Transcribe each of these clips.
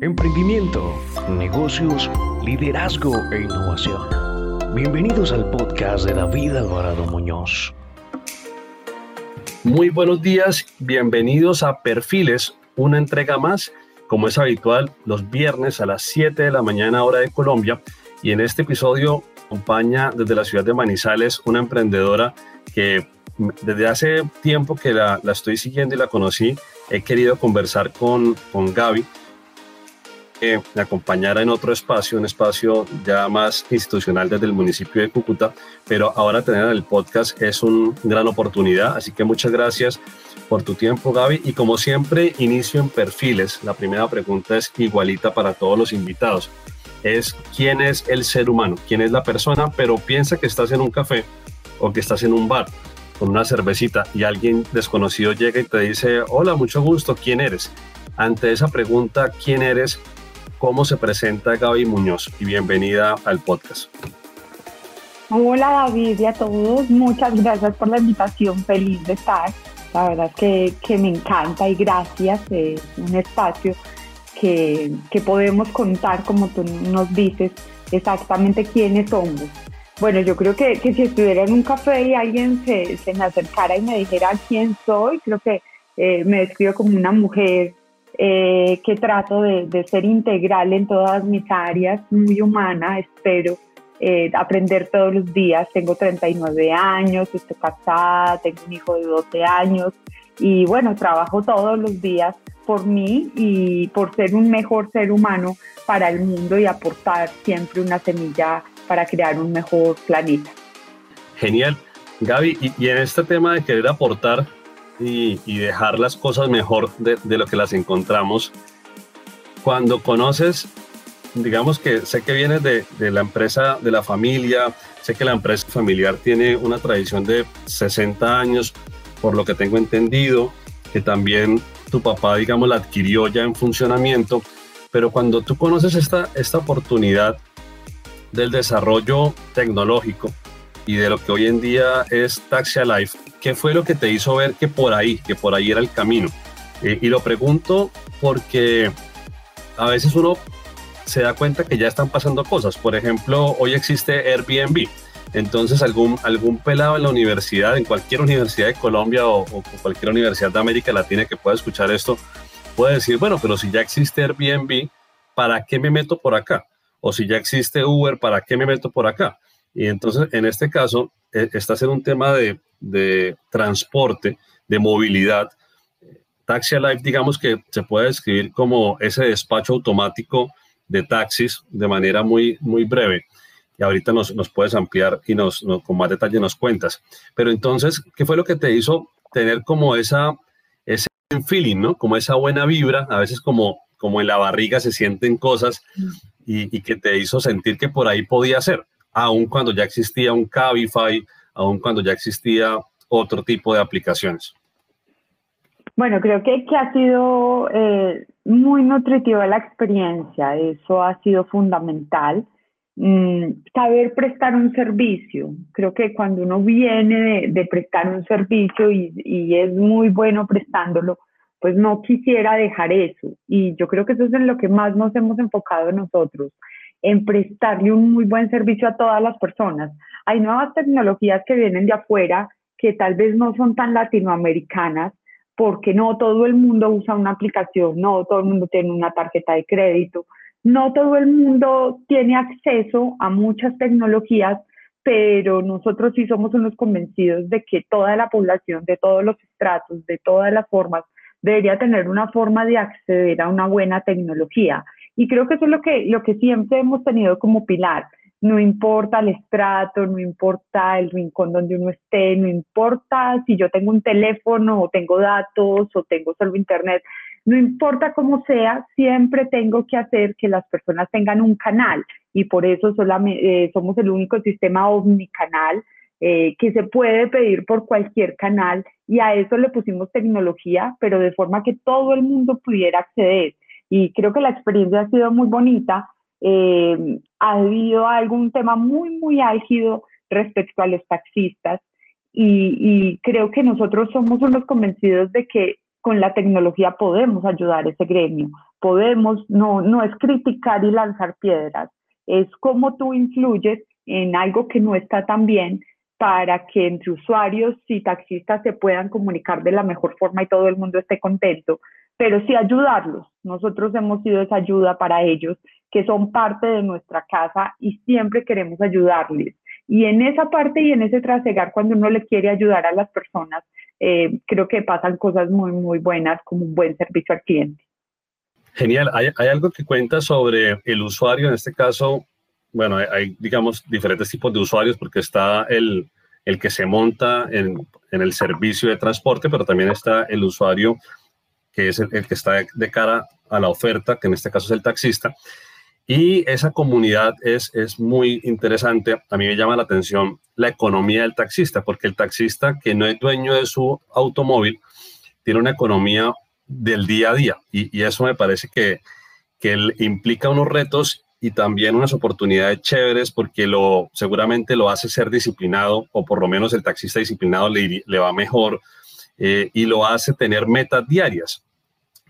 Emprendimiento, negocios, liderazgo e innovación. Bienvenidos al podcast de David Alvarado Muñoz. Muy buenos días, bienvenidos a Perfiles, una entrega más, como es habitual, los viernes a las 7 de la mañana hora de Colombia. Y en este episodio acompaña desde la ciudad de Manizales una emprendedora que desde hace tiempo que la, la estoy siguiendo y la conocí, he querido conversar con, con Gaby que me acompañara en otro espacio, un espacio ya más institucional desde el municipio de Cúcuta, pero ahora tener el podcast es una gran oportunidad, así que muchas gracias por tu tiempo Gaby. Y como siempre inicio en perfiles, la primera pregunta es igualita para todos los invitados, es quién es el ser humano, quién es la persona, pero piensa que estás en un café o que estás en un bar con una cervecita y alguien desconocido llega y te dice, hola, mucho gusto, ¿quién eres? Ante esa pregunta, ¿quién eres? Cómo se presenta Gaby Muñoz y bienvenida al podcast. Hola David y a todos, muchas gracias por la invitación, feliz de estar. La verdad que, que me encanta y gracias, es un espacio que, que podemos contar, como tú nos dices, exactamente quiénes somos. Bueno, yo creo que, que si estuviera en un café y alguien se, se, me acercara y me dijera quién soy, creo que eh, me describo como una mujer eh, que trato de, ser integral en todas mis áreas, muy humana, espero eh, aprender todos los días. Tengo 39 años, estoy casada, tengo un hijo de 12 años y bueno, trabajo todos los días por mí y por ser un mejor ser humano para el mundo y aportar siempre una semilla para crear un mejor planeta. Genial. Gaby, y en este tema de querer aportar, y, dejar las cosas mejor de, lo que las encontramos. Cuando conoces, digamos que sé que vienes de, la empresa, de la familia, sé que la empresa familiar tiene una tradición de 60 años, por lo que tengo entendido, que también tu papá, digamos, la adquirió ya en funcionamiento, pero cuando tú conoces esta, esta oportunidad del desarrollo tecnológico y de lo que hoy en día es Taxi Alive, ¿Qué fue lo que te hizo ver que por ahí, que por ahí era el camino? Eh, y lo pregunto porque a veces uno se da cuenta que ya están pasando cosas. Por ejemplo, hoy existe Airbnb. Entonces, algún, algún pelado en la universidad, en cualquier universidad de Colombia o, o, cualquier universidad de América Latina que pueda escuchar esto, puede decir, bueno, pero si ya existe Airbnb, ¿para qué me meto por acá? O si ya existe Uber, ¿para qué me meto por acá? Y entonces, en este caso, eh, está en un tema de, de transporte, de movilidad. Taxi Alive, digamos que se puede describir como ese despacho automático de taxis de manera muy, muy breve. Y ahorita nos, nos puedes ampliar y nos, con más detalle nos cuentas. Pero entonces, ¿qué fue lo que te hizo tener como esa, ese feeling, ¿no? Como esa buena vibra, a veces como, como en la barriga se sienten cosas y, y que te hizo sentir que por ahí podía ser, aun cuando ya existía un Cabify, aun cuando ya existía otro tipo de aplicaciones? Bueno, creo que, ha sido eh, muy nutritiva la experiencia, eso ha sido fundamental. Mm, saber prestar un servicio, creo que cuando uno viene de, prestar un servicio y, y, es muy bueno prestándolo, pues no quisiera dejar eso. Y yo creo que eso es en lo que más nos hemos enfocado nosotros, en prestarle un muy buen servicio a todas las personas hay nuevas tecnologías que vienen de afuera que tal vez no son tan latinoamericanas, porque no todo el mundo usa una aplicación, no todo el mundo tiene una tarjeta de crédito, no todo el mundo tiene acceso a muchas tecnologías, pero nosotros sí somos unos convencidos de que toda la población, de todos los estratos, de todas las formas, debería tener una forma de acceder a una buena tecnología. Y creo que eso es lo que, lo que siempre hemos tenido como pilar. No importa el estrato, no importa el rincón donde uno esté, no importa si yo tengo un teléfono o tengo datos o tengo solo internet, no importa cómo sea, siempre tengo que hacer que las personas tengan un canal. Y por eso solamente, eh, somos el único sistema omnicanal eh, que se puede pedir por cualquier canal. Y a eso le pusimos tecnología, pero de forma que todo el mundo pudiera acceder. Y creo que la experiencia ha sido muy bonita eh, ha habido algún tema muy, muy álgido respecto a los taxistas y, creo que nosotros somos unos convencidos de que con la tecnología podemos ayudar a ese gremio. Podemos, no, no es criticar y lanzar piedras, es cómo tú influyes en algo que no está tan bien para que entre usuarios y taxistas se puedan comunicar de la mejor forma y todo el mundo esté contento, pero sí ayudarlos. Nosotros hemos sido esa ayuda para ellos, que son parte de nuestra casa y siempre queremos ayudarles. Y en esa parte y en ese trasegar, cuando uno le quiere ayudar a las personas, eh, creo que pasan cosas muy, muy buenas como un buen servicio al cliente. Genial. ¿Hay, ¿Hay, algo que cuenta sobre el usuario? En este caso, bueno, hay, digamos, diferentes tipos de usuarios porque está el, el que se monta en, en, el servicio de transporte, pero también está el usuario que es el, que está de cara a la oferta, que en este caso es el taxista. Y esa comunidad es, es muy interesante. A mí me llama la atención la economía del taxista, porque el taxista que no es dueño de su automóvil tiene una economía del día a día. Y, y eso me parece que, que implica unos retos y también unas oportunidades chéveres porque lo, seguramente lo hace ser disciplinado o por lo menos el taxista disciplinado le, le va mejor eh, y lo hace tener metas diarias.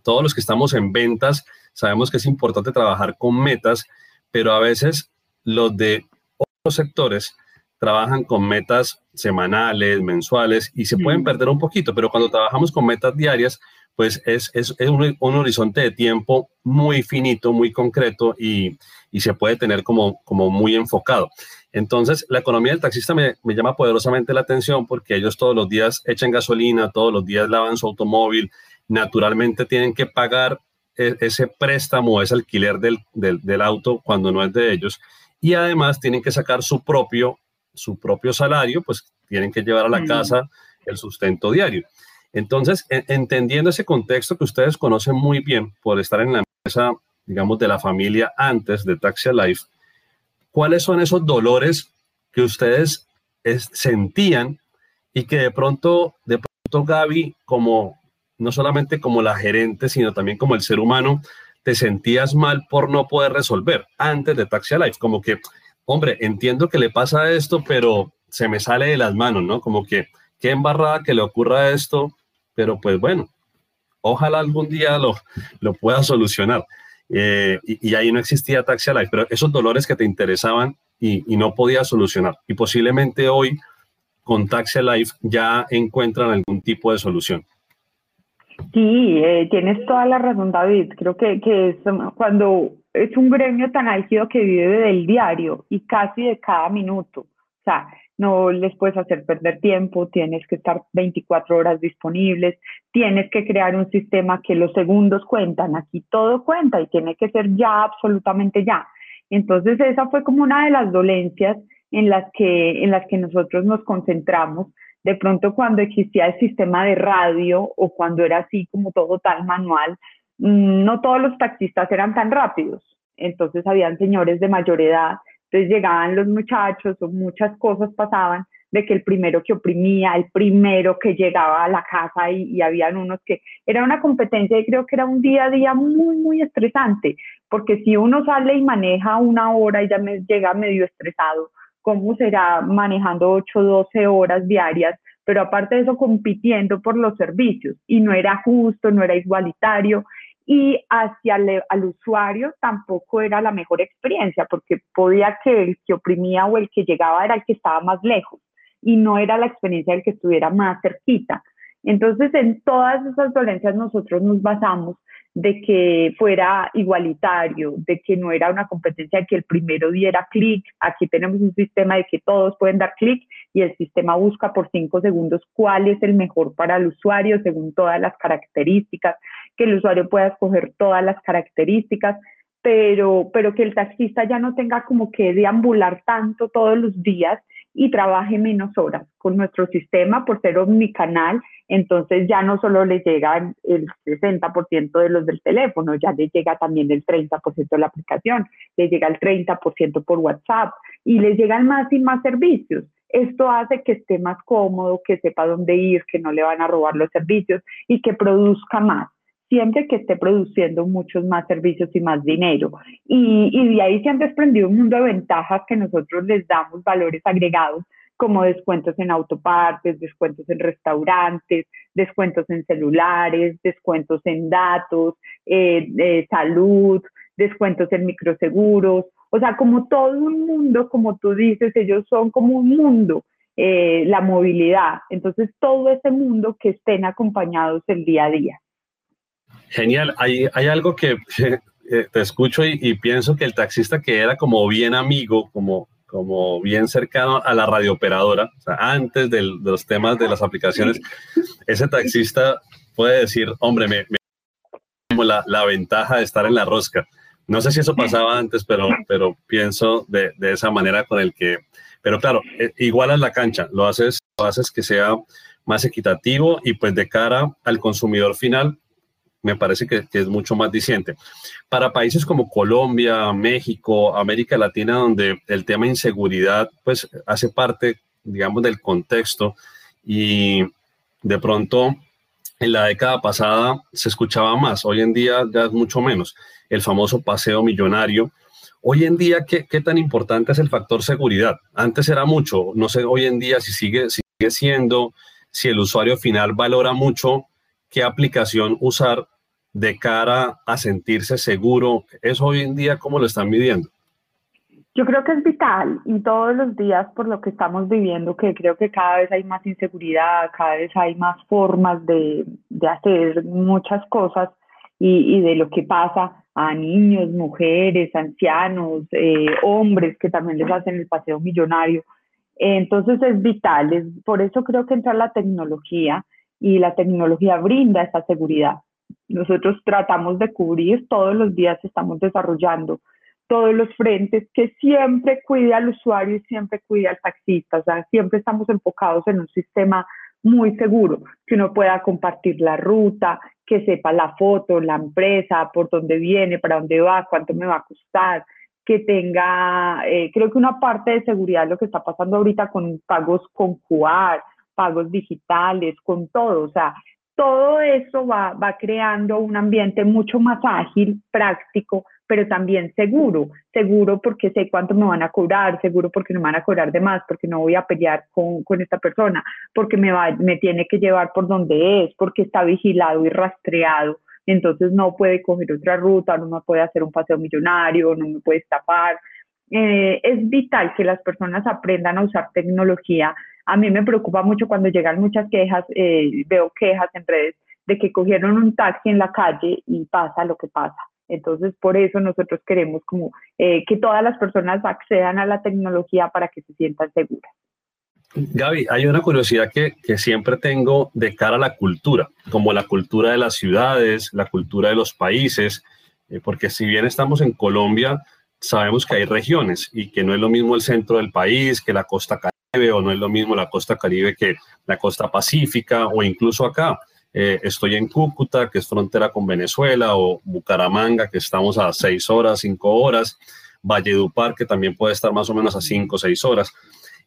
Todos los que estamos en ventas sabemos que es importante trabajar con metas, pero a veces los de otros sectores trabajan con metas semanales, mensuales y se pueden perder un poquito, pero cuando trabajamos con metas diarias, pues es, es, es un, un, horizonte de tiempo muy finito, muy concreto y, y, se puede tener como, como muy enfocado. Entonces, la economía del taxista me, me, llama poderosamente la atención porque ellos todos los días echan gasolina, todos los días lavan su automóvil, naturalmente tienen que pagar e, ese préstamo, ese alquiler del, del, del auto cuando no es de ellos y además tienen que sacar su propio, su propio salario, pues tienen que llevar a la casa el sustento diario. Entonces, entendiendo ese contexto que ustedes conocen muy bien por estar en la mesa, digamos, de la familia antes de Taxi Life, ¿cuáles son esos dolores que ustedes sentían y que de pronto, de pronto Gaby, como no solamente como la gerente, sino también como el ser humano, te sentías mal por no poder resolver antes de Taxi Life? Como que, hombre, entiendo que le pasa esto, pero se me sale de las manos, ¿no? Como que, qué embarrada que le ocurra esto, pero pues bueno, ojalá algún día lo, lo pueda solucionar. Eh, y, ahí no existía Taxi Life, pero esos dolores que te interesaban y, y no podías solucionar. Y posiblemente hoy con Taxi Life ya encuentran algún tipo de solución. Sí, eh, tienes toda la razón, David. Creo que, que es, cuando es un gremio tan álgido que vive del diario y casi de cada minuto. O sea, no les puedes hacer perder tiempo, tienes que estar 24 horas disponibles, tienes que crear un sistema que los segundos cuentan, aquí todo cuenta y tiene que ser ya, absolutamente ya. Entonces esa fue como una de las dolencias en las que, en las que nosotros nos concentramos. De pronto cuando existía el sistema de radio o cuando era así como todo tan manual, mm, no todos los taxistas eran tan rápidos. Entonces habían señores de mayor edad entonces llegaban los muchachos muchas cosas pasaban de que el primero que oprimía, el primero que llegaba a la casa y, y habían unos que era una competencia y creo que era un día a día muy, muy estresante, porque si uno sale y maneja una hora y ya me llega medio estresado, ¿cómo será manejando 8, 12 horas diarias? Pero aparte de eso, compitiendo por los servicios y no era justo, no era igualitario y hacia el, al usuario tampoco era la mejor experiencia porque podía que el que oprimía o el que llegaba era el que estaba más lejos y no era la experiencia del que estuviera más cerquita. Entonces, en todas esas dolencias nosotros nos basamos de que fuera igualitario, de que no era una competencia de que el primero diera clic. Aquí tenemos un sistema de que todos pueden dar clic y el sistema busca por cinco segundos cuál es el mejor para el usuario según todas las características, que el usuario pueda escoger todas las características, pero, pero que el taxista ya no tenga como que deambular tanto todos los días y trabaje menos horas con nuestro sistema por ser omnicanal. Entonces ya no solo le llega el 60% de los del teléfono, ya le llega también el 30% de la aplicación, le llega el 30% por WhatsApp y le llegan más y más servicios. Esto hace que esté más cómodo, que sepa dónde ir, que no le van a robar los servicios y que produzca más siempre que esté produciendo muchos más servicios y más dinero. Y, y, de ahí se han desprendido un mundo de ventajas que nosotros les damos valores agregados como descuentos en autopartes, descuentos en restaurantes, descuentos en celulares, descuentos en datos, eh, salud, descuentos en microseguros, o sea, como todo un mundo, como tú dices, ellos son como un mundo, eh, la movilidad. Entonces, todo ese mundo que estén acompañados el día a día. Genial. Hay, hay algo que eh, te escucho y, pienso que el taxista que era como bien amigo, como, como bien cercano a la radiooperadora, o sea, antes de los temas de las aplicaciones, ese taxista puede decir, hombre, me, me la, la ventaja de estar en la rosca. No sé si eso pasaba antes, pero, pero pienso de, de esa manera con el que, pero claro, eh, igual a la cancha, lo haces, lo haces que sea más equitativo y pues de cara al consumidor final, me parece que, es mucho más diciente. Para países como Colombia, México, América Latina, donde el tema inseguridad pues hace parte, digamos, del contexto y de pronto en la década pasada se escuchaba más, hoy en día ya es mucho menos el famoso paseo millonario. Hoy en día, ¿qué, ¿qué, tan importante es el factor seguridad? Antes era mucho, no sé hoy en día si sigue, sigue siendo, si el usuario final valora mucho qué aplicación usar de cara a sentirse seguro. ¿Eso hoy en día cómo lo están midiendo? Yo creo que es vital y todos los días por lo que estamos viviendo, que creo que cada vez hay más inseguridad, cada vez hay más formas de, de hacer muchas cosas y, y, de lo que pasa a niños, mujeres, ancianos, eh, hombres que también les hacen el paseo millonario. Entonces es vital, es, por eso creo que entra la tecnología y la tecnología brinda esa seguridad. Nosotros tratamos de cubrir, todos los días estamos desarrollando todos los frentes que siempre cuide al usuario y siempre cuide al taxista, o sea, siempre estamos enfocados en un sistema muy seguro, que uno pueda compartir la ruta, que sepa la foto, la empresa, por dónde viene, para dónde va, cuánto me va a costar, que tenga, eh, creo que una parte de seguridad es lo que está pasando ahorita con pagos con QR, pagos digitales, con todo, o sea, todo eso va, va creando un ambiente mucho más ágil, práctico, pero también seguro, seguro porque sé cuánto me van a cobrar, seguro porque no me van a cobrar de más, porque no voy a pelear con, con esta persona, porque me, va, me tiene que llevar por donde es, porque está vigilado y rastreado, entonces no puede coger otra ruta, no me puede hacer un paseo millonario, no me puede estafar. Eh, es vital que las personas aprendan a usar tecnología. A mí me preocupa mucho cuando llegan muchas quejas, eh, veo quejas en redes de que cogieron un taxi en la calle y pasa lo que pasa entonces, por eso nosotros queremos como eh, que todas las personas accedan a la tecnología para que se sientan seguras. Gaby, hay una curiosidad que, que, siempre tengo de cara a la cultura, como la cultura de las ciudades, la cultura de los países, eh, porque si bien estamos en Colombia, sabemos que hay regiones y que no es lo mismo el centro del país que la costa caribe o no es lo mismo la costa caribe que la costa pacífica o incluso acá. Eh, estoy en Cúcuta, que es frontera con Venezuela, o Bucaramanga, que estamos a seis horas, cinco horas, Valledupar, que también puede estar más o menos a cinco o seis horas.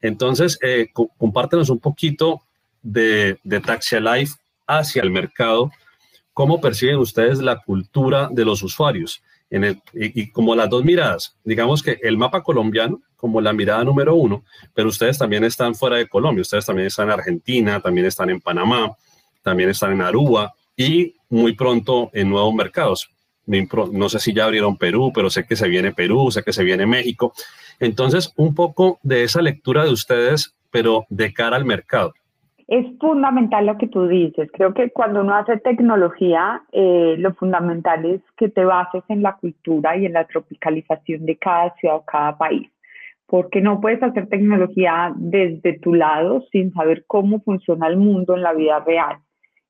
Entonces, eh, compártenos un poquito de, de Taxi Life hacia el mercado. ¿Cómo perciben ustedes la cultura de los usuarios? Y, y, como las dos miradas, digamos que el mapa colombiano como la mirada número uno, pero ustedes también están fuera de Colombia, ustedes también están en Argentina, también están en Panamá, también están en Aruba y muy pronto en nuevos mercados. No sé si ya abrieron Perú, pero sé que se viene Perú, sé que se viene México. Entonces, un poco de esa lectura de ustedes, pero de cara al mercado. Es fundamental lo que tú dices. Creo que cuando uno hace tecnología, eh, lo fundamental es que te bases en la cultura y en la tropicalización de cada ciudad o cada país porque no puedes hacer tecnología desde tu lado sin saber cómo funciona el mundo en la vida real.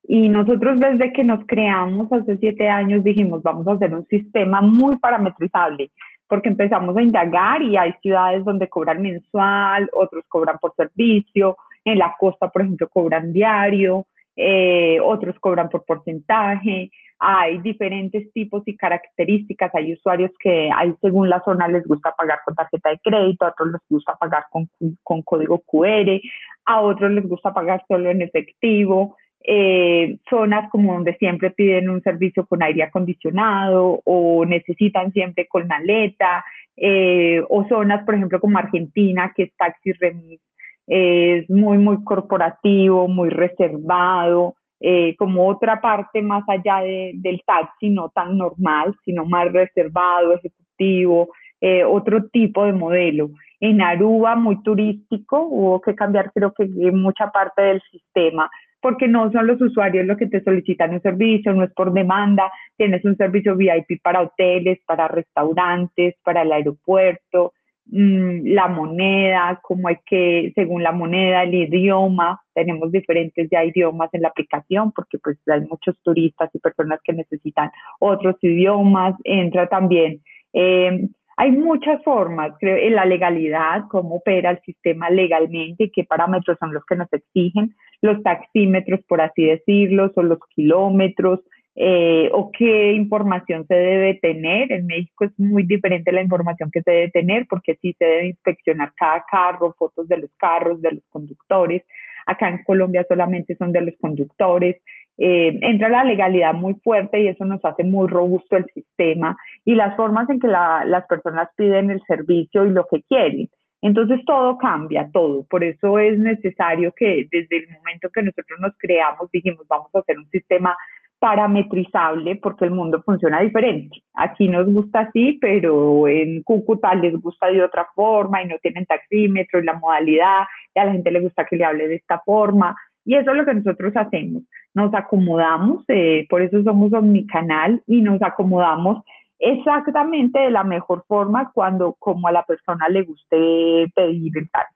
Y nosotros desde que nos creamos hace siete años dijimos, vamos a hacer un sistema muy parametrizable, porque empezamos a indagar y hay ciudades donde cobran mensual, otros cobran por servicio, en la costa, por ejemplo, cobran diario, eh, otros cobran por porcentaje, hay diferentes tipos y características, hay usuarios que hay según la zona les gusta pagar con tarjeta de crédito, a otros les gusta pagar con, con código QR, a otros les gusta pagar solo en efectivo, eh, zonas como donde siempre piden un servicio con aire acondicionado o necesitan siempre con maleta, eh, o zonas, por ejemplo, como Argentina, que es taxi remis es muy, muy corporativo, muy reservado, eh, como otra parte más allá del taxi, no tan normal, sino más reservado, ejecutivo, eh, otro tipo de modelo. En Aruba, muy turístico, hubo que cambiar creo que mucha parte del sistema porque no son los usuarios los que te solicitan un servicio, no es por demanda, tienes un servicio VIP para hoteles, para restaurantes, para el aeropuerto, la moneda, como hay que, según la moneda, el idioma, tenemos diferentes ya idiomas en la aplicación porque pues hay muchos turistas y personas que necesitan otros idiomas, entra también. Eh, hay muchas formas, creo, en la legalidad, cómo opera el sistema legalmente, qué parámetros son los que nos exigen, los taxímetros, por así decirlo, son los kilómetros, eh, o qué información se debe tener. En México es muy diferente la información que se debe tener porque sí se debe inspeccionar cada carro, fotos de los carros, de los conductores. Acá en Colombia solamente son de los conductores. Eh, entra la legalidad muy fuerte y eso nos hace muy robusto el sistema y las formas en que las personas piden el servicio y lo que quieren. Entonces todo cambia, todo. Por eso es necesario que desde el momento que nosotros nos creamos, dijimos, vamos a hacer un sistema parametrizable porque el mundo funciona diferente. Aquí nos gusta así, pero en Cúcuta les gusta de otra forma y no tienen taxímetro y la modalidad, y a la gente le gusta que le hable de esta forma. Y eso es lo que nosotros hacemos. Nos acomodamos, eh, por eso somos omnicanal y nos acomodamos exactamente de la mejor forma cuando como a la persona le guste pedir el taxi.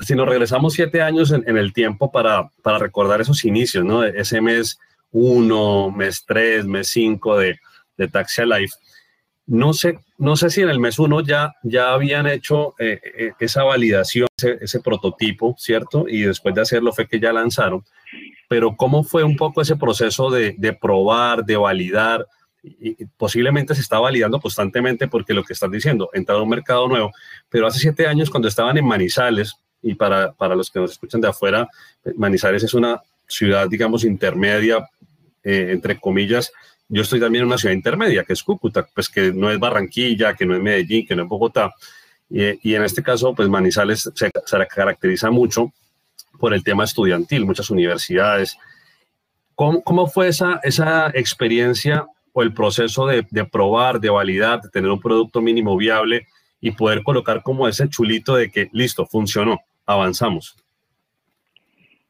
Si nos regresamos siete años en, el tiempo para, para, recordar esos inicios, ¿no? Ese mes uno, mes tres, mes cinco de, de Taxi Alive, no sé, no sé si en el mes uno ya, ya habían hecho eh, eh, esa validación, ese, prototipo, ¿cierto? Y después de hacerlo fue que ya lanzaron. Pero ¿cómo fue un poco ese proceso de, de probar, de validar? Posiblemente se está validando constantemente porque lo que están diciendo, entrar a un mercado nuevo. Pero hace siete años cuando estaban en Manizales, y para, para los que nos escuchan de afuera, Manizales es una ciudad, digamos, intermedia, eh, entre comillas, yo estoy también en una ciudad intermedia, que es Cúcuta, pues que no es Barranquilla, que no es Medellín, que no es Bogotá. Y, en este caso, pues Manizales se, caracteriza mucho por el tema estudiantil, muchas universidades. ¿Cómo, cómo fue esa, esa experiencia o el proceso de, de, probar, de validar, de tener un producto mínimo viable y poder colocar como ese chulito de que, listo, funcionó, avanzamos?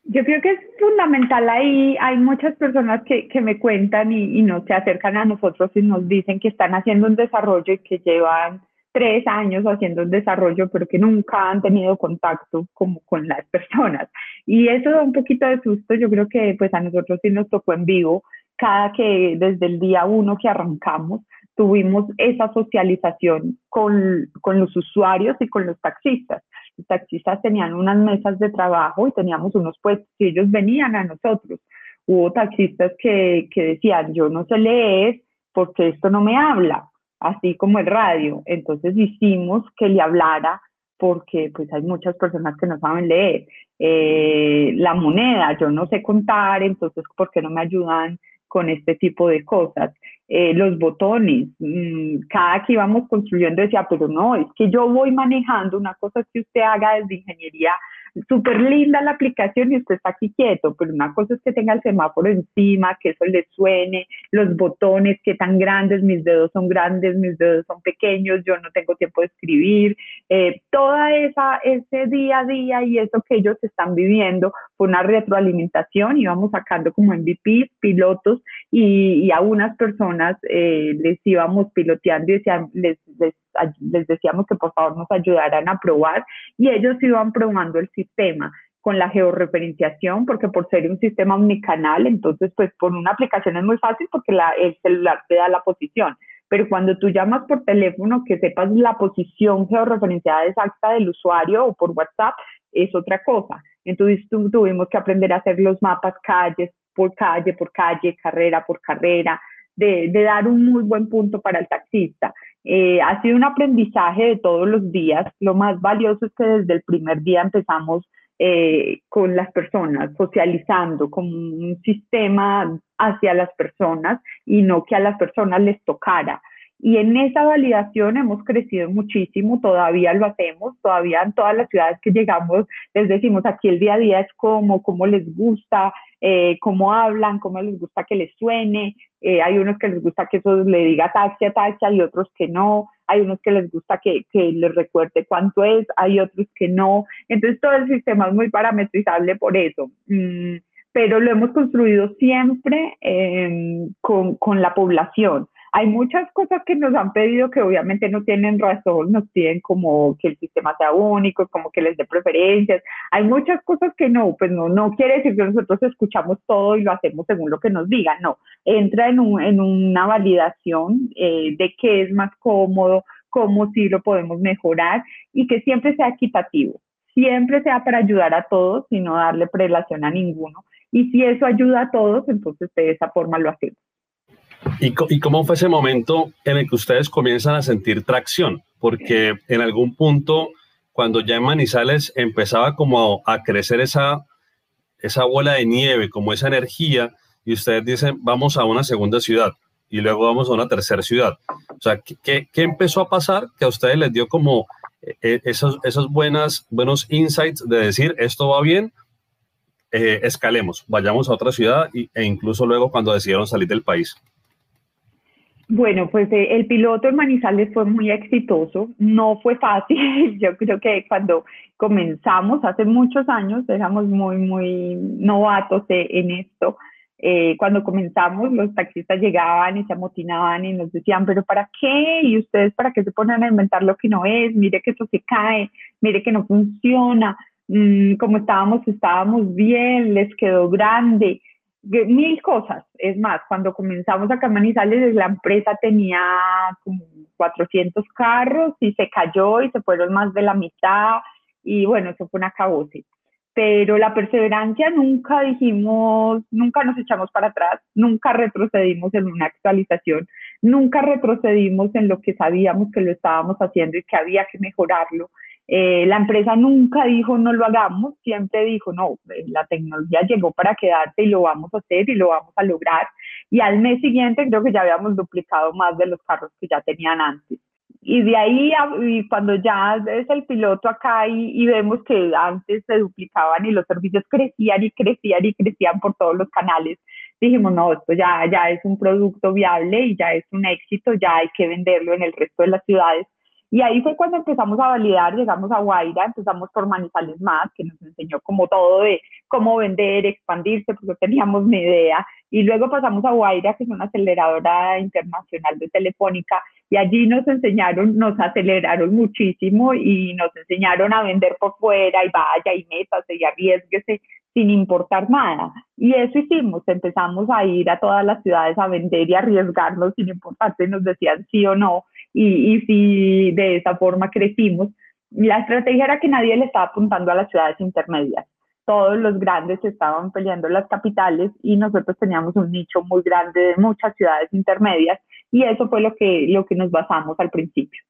Yo creo que es fundamental ahí. Hay muchas personas que, que me cuentan y, y nos se acercan a nosotros y nos dicen que están haciendo un desarrollo y que llevan tres años haciendo un desarrollo, pero que nunca han tenido contacto como con las personas. Y eso da un poquito de susto. Yo creo que pues a nosotros sí nos tocó en vivo, cada que desde el día uno que arrancamos, tuvimos esa socialización con, con los usuarios y con los taxistas taxistas tenían unas mesas de trabajo y teníamos unos puestos y ellos venían a nosotros. Hubo taxistas que, que decían, yo no sé leer porque esto no me habla, así como el radio. Entonces hicimos que le hablara porque pues hay muchas personas que no saben leer. Eh, la moneda, yo no sé contar, entonces ¿por qué no me ayudan con este tipo de cosas? Eh, los botones, mm, cada que íbamos construyendo decía, pero no, es que yo voy manejando, una cosa que usted haga desde ingeniería súper linda la aplicación y usted está aquí quieto, pero una cosa es que tenga el semáforo encima, que eso le suene, los botones, que tan grandes, mis dedos son grandes, mis dedos son pequeños, yo no tengo tiempo de escribir, eh, toda esa, ese día a día y eso que ellos están viviendo fue una retroalimentación, íbamos sacando como MVP, pilotos y, a unas personas eh, les íbamos piloteando y decían, les, les les decíamos que por favor nos ayudaran a probar y ellos iban probando el sistema con la georreferenciación, porque por ser un sistema omnicanal, entonces pues por una aplicación es muy fácil porque la, el celular te da la posición, pero cuando tú llamas por teléfono que sepas la posición georreferenciada exacta del usuario o por WhatsApp es otra cosa. Entonces tuvimos que aprender a hacer los mapas calles por calle, por calle, carrera por carrera, de, de dar un muy buen punto para el taxista. Eh, ha sido un aprendizaje de todos los días. Lo más valioso es que desde el primer día empezamos eh, con las personas, socializando, con un sistema hacia las personas y no que a las personas les tocara. Y en esa validación hemos crecido muchísimo, todavía lo hacemos, todavía en todas las ciudades que llegamos les decimos aquí el día a día es como, cómo les gusta, eh, cómo hablan, cómo les gusta que les suene. Eh, hay unos que les gusta que eso le diga taxi a y otros que no. Hay unos que les gusta que, que les recuerde cuánto es, hay otros que no. Entonces todo el sistema es muy parametrizable por eso. Mm, pero lo hemos construido siempre em, con, con la población. Hay muchas cosas que nos han pedido que obviamente no tienen razón, nos piden como que el sistema sea único, como que les dé preferencias. Hay muchas cosas que no, pues no, no quiere decir que nosotros escuchamos todo y lo hacemos según lo que nos digan, no. Entra en, un, en una validación eh, de qué es más cómodo, cómo sí lo podemos mejorar y que siempre sea equitativo, siempre sea para ayudar a todos y no darle prelación a ninguno. Y si eso ayuda a todos, entonces de esa forma lo hacemos. ¿Y, ¿Y, cómo fue ese momento en el que ustedes comienzan a sentir tracción? Porque en algún punto, cuando ya en Manizales empezaba como a, crecer esa, esa bola de nieve, como esa energía, y ustedes dicen, vamos a una segunda ciudad y luego vamos a una tercera ciudad. O sea, ¿qué, qué empezó a pasar que a ustedes les dio como eh, eh, esos, esos buenas, buenos insights de decir, esto va bien, eh, escalemos, vayamos a otra ciudad e incluso luego cuando decidieron salir del país? Bueno, pues eh, el piloto en Manizales fue muy exitoso, no fue fácil, yo creo que cuando comenzamos hace muchos años, éramos muy, muy novatos eh, en esto, eh, cuando comenzamos los taxistas llegaban y se amotinaban y nos decían, pero ¿para qué? ¿Y ustedes para qué se ponen a inventar lo que no es? Mire que eso se cae, mire que no funciona, mm, como estábamos, estábamos bien, les quedó grande mil cosas. Es más, cuando comenzamos a Manizales, la empresa tenía como 400 carros y se cayó y se fueron más de la mitad y bueno, eso fue una cabose. Pero la perseverancia nunca dijimos, nunca nos echamos para atrás, nunca retrocedimos en una actualización, nunca retrocedimos en lo que sabíamos que lo estábamos haciendo y que había que mejorarlo. Eh, la empresa nunca dijo no lo hagamos, siempre dijo no, eh, la tecnología llegó para quedarse y lo vamos a hacer y lo vamos a lograr. Y al mes siguiente creo que ya habíamos duplicado más de los carros que ya tenían antes. Y de ahí, y cuando ya es el piloto acá y, y vemos que antes se duplicaban y los servicios crecían y crecían y crecían por todos los canales, dijimos, no, esto ya, ya es un producto viable y ya es un éxito, ya hay que venderlo en el resto de las ciudades y ahí fue cuando empezamos a validar, llegamos a Guaira, empezamos por Manizales Más, que nos enseñó como todo de cómo vender, expandirse, porque teníamos ni idea. Y luego pasamos a Guaira, que es una aceleradora internacional de Telefónica, y allí nos enseñaron, nos aceleraron muchísimo y nos enseñaron a vender por fuera y vaya y métase y arriesguese sin importar nada. Y eso hicimos, empezamos a ir a todas las ciudades a vender y arriesgarnos sin importar si nos decían sí o no y, y si de esa forma crecimos. La estrategia era que nadie le estaba apuntando a las ciudades intermedias. Todos los grandes estaban peleando las capitales y nosotros teníamos un nicho muy grande de muchas ciudades intermedias y eso fue lo que, lo que nos basamos al principio.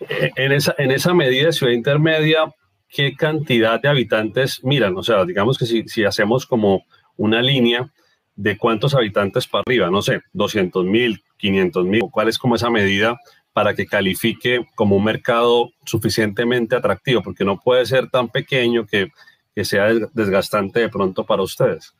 Eh, en esa, en esa medida ciudad intermedia, ¿qué cantidad de habitantes miran? O sea, digamos que si, si hacemos como una línea de cuántos habitantes para arriba, no sé, 200 mil, 500 mil, ¿cuál es como esa medida para que califique como un mercado suficientemente atractivo, porque no puede ser tan pequeño que, que sea desgastante de pronto para ustedes.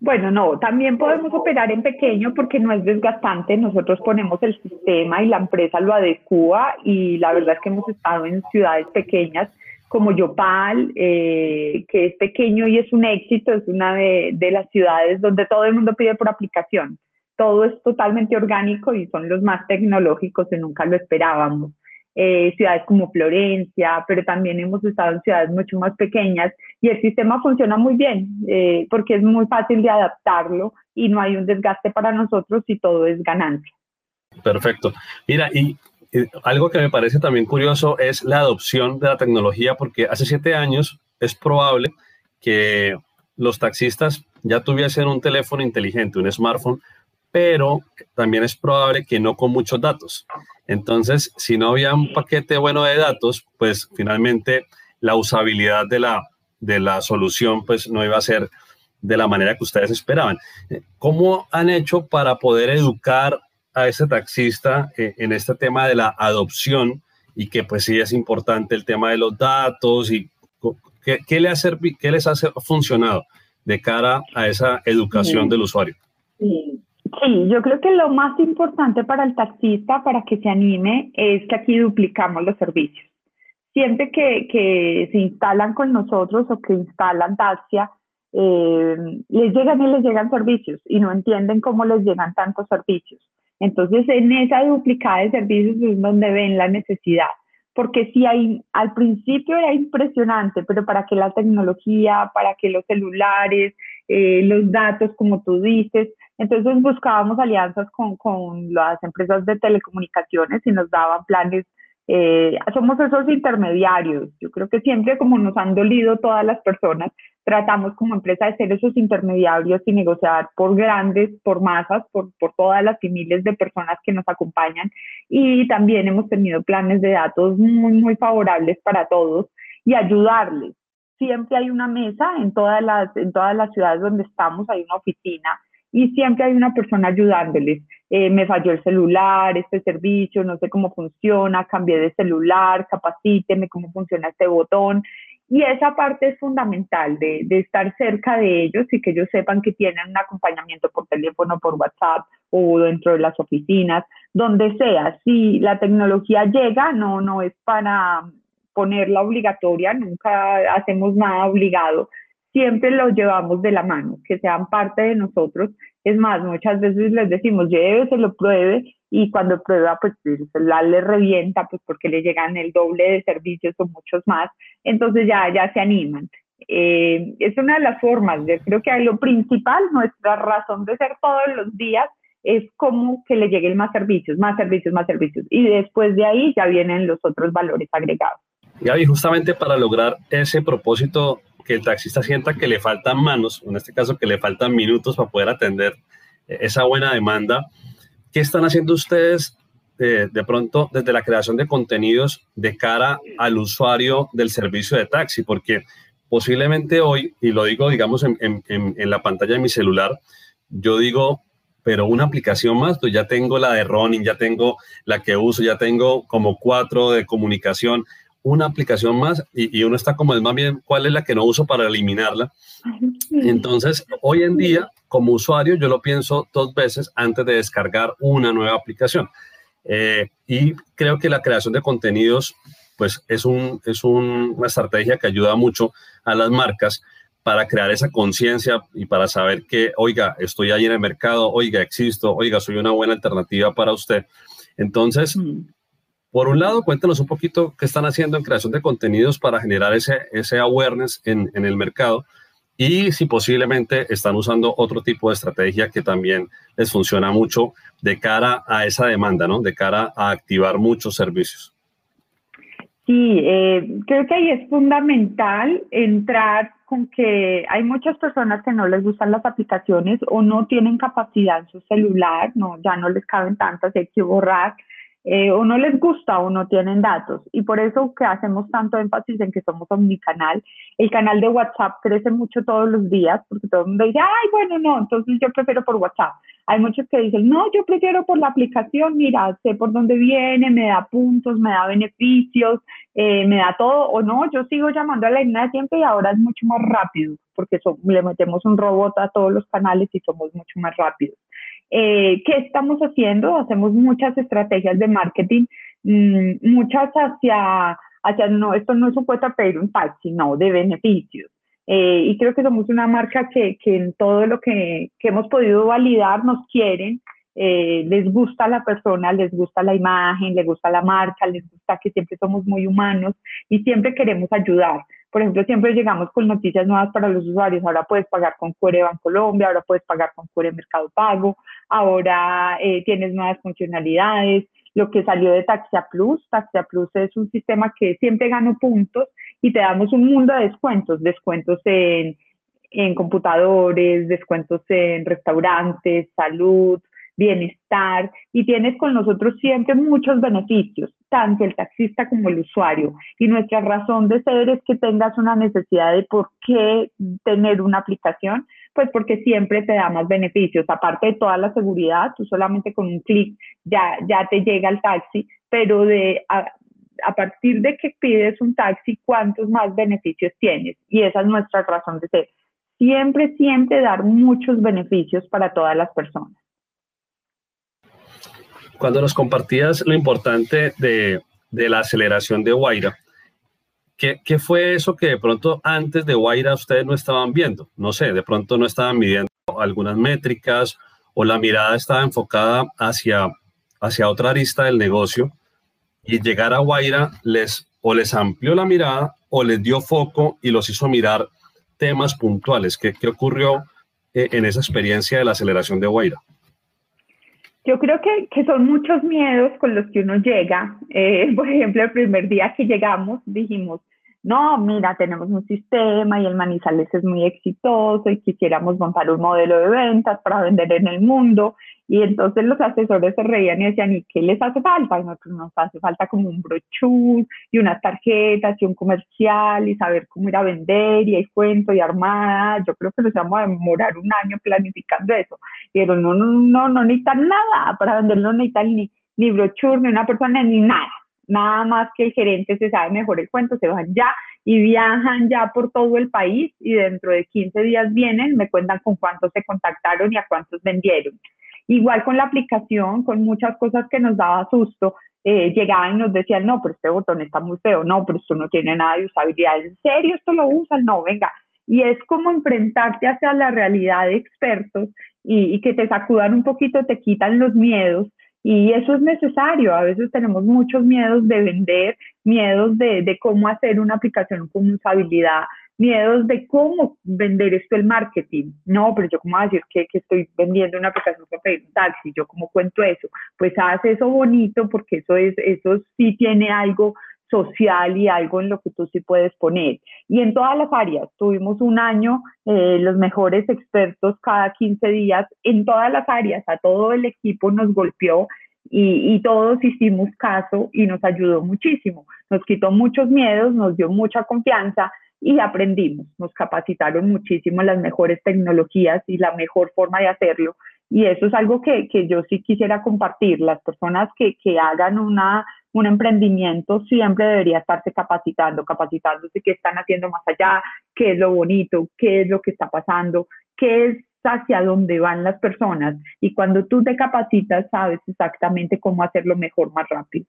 Bueno, no, también podemos operar en pequeño porque no es desgastante. Nosotros ponemos el sistema y la empresa lo adecua y la verdad es que hemos estado en ciudades pequeñas como Yopal, eh, que es pequeño y es un éxito, es una de, de las ciudades donde todo el mundo pide por aplicación todo es totalmente orgánico y son los más tecnológicos que nunca lo esperábamos. Eh, ciudades como Florencia, pero también hemos estado en ciudades mucho más pequeñas y el sistema funciona muy bien eh, porque es muy fácil de adaptarlo y no hay un desgaste para nosotros y todo es ganancia. Perfecto. Mira, y, y algo que me parece también curioso es la adopción de la tecnología porque hace siete años es probable que los taxistas ya tuviesen un teléfono inteligente, un smartphone, pero también es probable que no con muchos datos. Entonces, si no había un paquete bueno de datos, pues finalmente la usabilidad de la, de la solución pues no iba a ser de la manera que ustedes esperaban. ¿Cómo han hecho para poder educar a ese taxista eh, en este tema de la adopción y que pues sí es importante el tema de los datos y qué, le qué les ha funcionado de cara a esa educación del usuario? Sí. Sí, yo creo que lo más importante para el taxista, para que se anime, es que aquí duplicamos los servicios. Siempre que, que se instalan con nosotros o que instalan Taxia, eh, les llegan y les llegan servicios y no entienden cómo les llegan tantos servicios. Entonces, en esa duplicada de servicios es donde ven la necesidad, porque si hay, al principio era impresionante, pero para que la tecnología, para que los celulares, eh, los datos, como tú dices, entonces buscábamos alianzas con, con las empresas de telecomunicaciones y nos daban planes eh, somos esos intermediarios. Yo creo que siempre como nos han dolido todas las personas, tratamos como empresa de ser esos intermediarios y negociar por grandes, por masas, por, por todas las miles de personas que nos acompañan. Y también hemos tenido planes de datos muy, muy favorables para todos y ayudarles. Siempre hay una mesa en todas las, en todas las ciudades donde estamos, hay una oficina y siempre hay una persona ayudándoles. Eh, me falló el celular, este servicio, no sé cómo funciona, cambié de celular, capacíteme cómo funciona este botón. Y esa parte es fundamental de, de, estar cerca de ellos y que ellos sepan que tienen un acompañamiento por teléfono, por WhatsApp o dentro de las oficinas, donde sea. Si la tecnología llega, no, no es para ponerla obligatoria, nunca hacemos nada obligado, siempre los llevamos de la mano, que sean parte de nosotros. Es más, muchas veces les decimos, lleve, se lo pruebe, y cuando prueba, pues el le revienta, pues porque le llegan el doble de servicios o muchos más, entonces ya, ya se animan. Eh, es una de las formas, yo creo que lo principal, nuestra razón de ser todos los días, es como que le lleguen más servicios, más servicios, más servicios. Y después de ahí ya vienen los otros valores agregados. Gaby, justamente para lograr ese propósito que el taxista sienta que le faltan manos, en este caso que le faltan minutos para poder atender esa buena demanda. ¿Qué están haciendo ustedes eh, de pronto desde la creación de contenidos de cara al usuario del servicio de taxi? Porque posiblemente hoy, y lo digo, digamos, en, en, la pantalla de mi celular, yo digo, pero una aplicación más, pues ya tengo la de Ronin, ya tengo la que uso, ya tengo como cuatro de comunicación una aplicación más y, uno está como es más bien cuál es la que no uso para eliminarla. Entonces, hoy en día, como usuario, yo lo pienso dos veces antes de descargar una nueva aplicación. Eh, y creo que la creación de contenidos, pues es, un, es una estrategia que ayuda mucho a las marcas para crear esa conciencia y para saber que, oiga, estoy ahí en el mercado, oiga, existo, oiga, soy una buena alternativa para usted. Entonces, por un lado, cuéntanos un poquito qué están haciendo en creación de contenidos para generar ese, ese awareness en, en el mercado y si posiblemente están usando otro tipo de estrategia que también les funciona mucho de cara a esa demanda, ¿no? De cara a activar muchos servicios. Sí, eh, creo que ahí es fundamental entrar con que hay muchas personas que no les gustan las aplicaciones o no tienen capacidad en su celular, no, ya no les caben tantas, hay que borrar. Eh, o no les gusta o no tienen datos. Y por eso que hacemos tanto énfasis en que somos omnicanal. El canal de WhatsApp crece mucho todos los días porque todo el mundo dice, ay, bueno, no, entonces yo prefiero por WhatsApp. Hay muchos que dicen, no, yo prefiero por la aplicación, mira, sé por dónde viene, me da puntos, me da beneficios, eh, me da todo, o no, yo sigo llamando a la línea de tiempo y ahora es mucho más rápido porque le metemos un robot a todos los canales y somos mucho más rápidos. Eh, ¿Qué estamos haciendo? Hacemos muchas estrategias de marketing, mmm, muchas hacia, hacia, no, esto no es un puesto a pedir un taxi, no, de beneficios. Eh, y creo que somos una marca que, que en todo lo que, que, hemos podido validar nos quieren, eh, les gusta la persona, les gusta la imagen, les gusta la marca, les gusta que siempre somos muy humanos y siempre queremos ayudar. Por ejemplo, siempre llegamos con noticias nuevas para los usuarios. Ahora puedes pagar con Cure Colombia, ahora puedes pagar con Cure Mercado Pago, ahora eh, tienes nuevas funcionalidades. Lo que salió de Taxia Plus, Taxia Plus es un sistema que siempre gana puntos y te damos un mundo de descuentos, descuentos en, en computadores, descuentos en restaurantes, salud, bienestar y tienes con nosotros siempre muchos beneficios, tanto el taxista como el usuario. Y nuestra razón de ser es que tengas una necesidad de por qué tener una aplicación, pues porque siempre te da más beneficios. Aparte de toda la seguridad, tú solamente con un clic ya, ya te llega el taxi, pero de a, a, partir de que pides un taxi, ¿cuántos más beneficios tienes? Y esa es nuestra razón de ser. Siempre, siempre dar muchos beneficios para todas las personas. Cuando nos compartías lo importante de, de la aceleración de Guaira, ¿Qué, ¿Qué, fue eso que de pronto antes de Guaira ustedes no estaban viendo? No sé, de pronto no estaban midiendo algunas métricas o la mirada estaba enfocada hacia, hacia otra arista del negocio y llegar a Guaira les o les amplió la mirada o les dio foco y los hizo mirar temas puntuales. ¿Qué, qué ocurrió eh, en esa experiencia de la aceleración de Guaira? Yo creo que, que, son muchos miedos con los que uno llega. Eh, por ejemplo, el primer día que llegamos dijimos, no, mira, tenemos un sistema y el Manizales es muy exitoso y quisiéramos montar un modelo de ventas para vender en el mundo. Y entonces los asesores se reían y decían, ¿y qué les hace falta? Y nosotros nos hace falta como un brochure y unas tarjetas y un comercial y saber cómo ir a vender y hay cuento y armada. Yo creo que nos vamos a demorar un año planificando eso. Pero no, no, no, no necesitan nada para venderlo, no necesitan ni, ni brochure, ni una persona, ni nada nada más que el gerente se sabe mejor el cuento, se van ya y viajan ya por todo el país y dentro de 15 días vienen, me cuentan con cuántos se contactaron y a cuántos vendieron. Igual con la aplicación, con muchas cosas que nos daba susto, eh, llegaban y nos decían, no, pero este botón está muy feo, no, pero esto no tiene nada de usabilidad, ¿en serio esto lo usan? No, venga. Y es como enfrentarte hacia la realidad de expertos y, y que te sacudan un poquito, te quitan los miedos y eso es necesario. A veces tenemos muchos miedos de vender, miedos de, de, cómo hacer una aplicación con usabilidad, miedos de cómo vender esto el marketing. No, pero yo cómo decir que, que estoy vendiendo una aplicación para pedir un taxi, yo cómo cuento eso. Pues haz eso bonito porque eso, es, eso sí tiene algo social y algo en lo que tú sí puedes poner. Y en todas las áreas, tuvimos un año, eh, los mejores expertos cada 15 días, en todas las áreas, a todo el equipo nos golpeó y, y, todos hicimos caso y nos ayudó muchísimo. Nos quitó muchos miedos, nos dio mucha confianza y aprendimos, nos capacitaron muchísimo las mejores tecnologías y la mejor forma de hacerlo. Y eso es algo que, que yo sí quisiera compartir. Las personas que, que hagan una un emprendimiento siempre debería estarse capacitando, capacitándose qué están haciendo más allá, qué es lo bonito, qué es lo que está pasando, qué es hacia dónde van las personas. Y cuando tú te capacitas, sabes exactamente cómo hacerlo mejor, más rápido.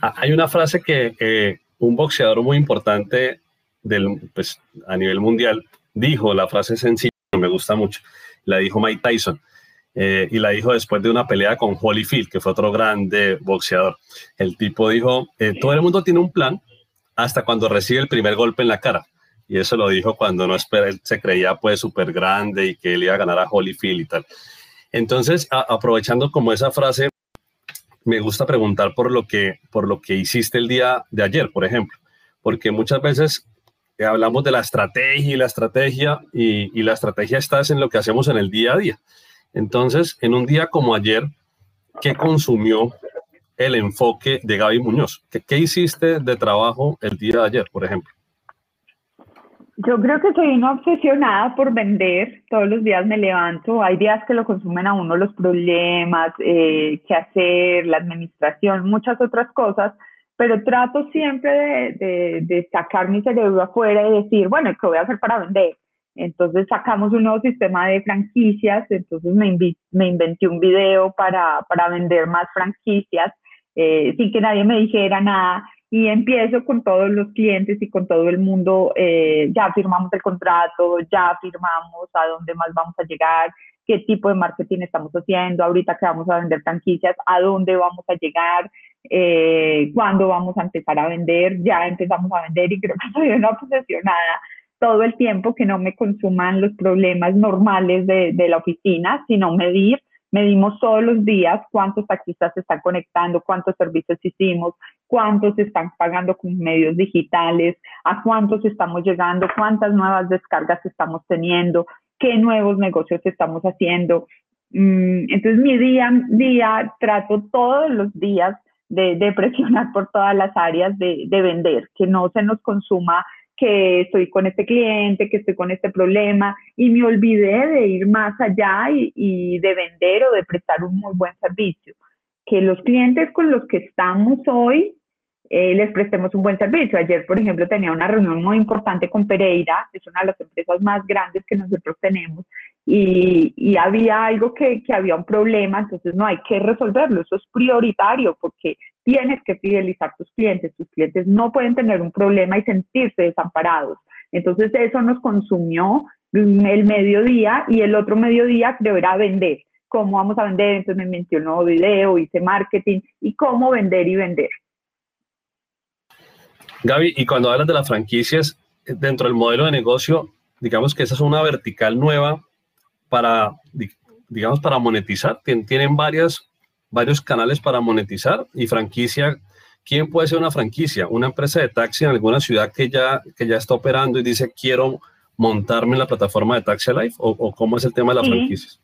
Hay una frase que un boxeador muy importante del, pues, a nivel mundial dijo, la frase sencilla, me gusta mucho, la dijo Mike Tyson eh, y la dijo después de una pelea con Holyfield, que fue otro grande boxeador. El tipo dijo, eh, todo el mundo tiene un plan hasta cuando recibe el primer golpe en la cara. Y eso lo dijo cuando no espera, se creía pues súper grande y que él iba a ganar a Holyfield y tal. Entonces, aprovechando como esa frase, me gusta preguntar por lo, que, por lo que hiciste el día de ayer, por ejemplo, porque muchas veces hablamos de la estrategia y la estrategia y la estrategia está en lo que hacemos en el día a día. Entonces, en un día como ayer, ¿qué consumió el enfoque de Gaby Muñoz? ¿Qué, hiciste de trabajo el día de ayer, por ejemplo? Yo creo que soy una obsesionada por vender. Todos los días me levanto. Hay días que lo consumen a uno los problemas, eh, qué hacer, la administración, muchas otras cosas. Pero trato siempre de, de, de sacar mi cerebro afuera y decir, bueno, ¿qué voy a hacer para vender? Entonces sacamos un nuevo sistema de franquicias, entonces me, me inventé un video para, vender más franquicias eh, sin que nadie me dijera nada. Y empiezo con todos los clientes y con todo el mundo, eh, ya firmamos el contrato, ya firmamos a dónde más vamos a llegar, qué tipo de marketing estamos haciendo, ahorita que vamos a vender franquicias, a dónde vamos a llegar, eh, cuándo vamos a empezar a vender, ya empezamos a vender y creo que soy una obsesionada todo el tiempo, que no me consuman los problemas normales de, de la oficina, sino medir medimos todos los días cuántos taxistas se están conectando, cuántos servicios hicimos, cuántos están pagando con medios digitales, a cuántos estamos llegando, cuántas nuevas descargas estamos teniendo, qué nuevos negocios estamos haciendo. Mm, entonces, mi día día trato todos los días de, de presionar por todas las áreas de, de, vender, que no se nos consuma que estoy con este cliente, que estoy con este problema y me olvidé de ir más allá y, de vender o de prestar un muy buen servicio. Que los clientes con los que estamos hoy eh, les prestemos un buen servicio. Ayer, por ejemplo, tenía una reunión muy importante con Pereira, es una de las empresas más grandes que nosotros tenemos, y, y había algo que, que, había un problema, entonces no hay que resolverlo, eso es prioritario porque tienes que fidelizar tus clientes, tus clientes no pueden tener un problema y sentirse desamparados. Entonces eso nos consumió el mediodía y el otro mediodía era vender. ¿Cómo vamos a vender? Entonces me nuevo video, hice marketing y cómo vender y vender. Gaby, y cuando hablas de las franquicias, dentro del modelo de negocio, digamos que esa es una vertical nueva para, digamos, para monetizar. Tienen varias, varios canales para monetizar y franquicia. ¿Quién puede ser una franquicia? Una empresa de taxi en alguna ciudad que ya, que ya está operando y dice, quiero montarme en la plataforma de Taxi Life o, cómo es el tema de las franquicias?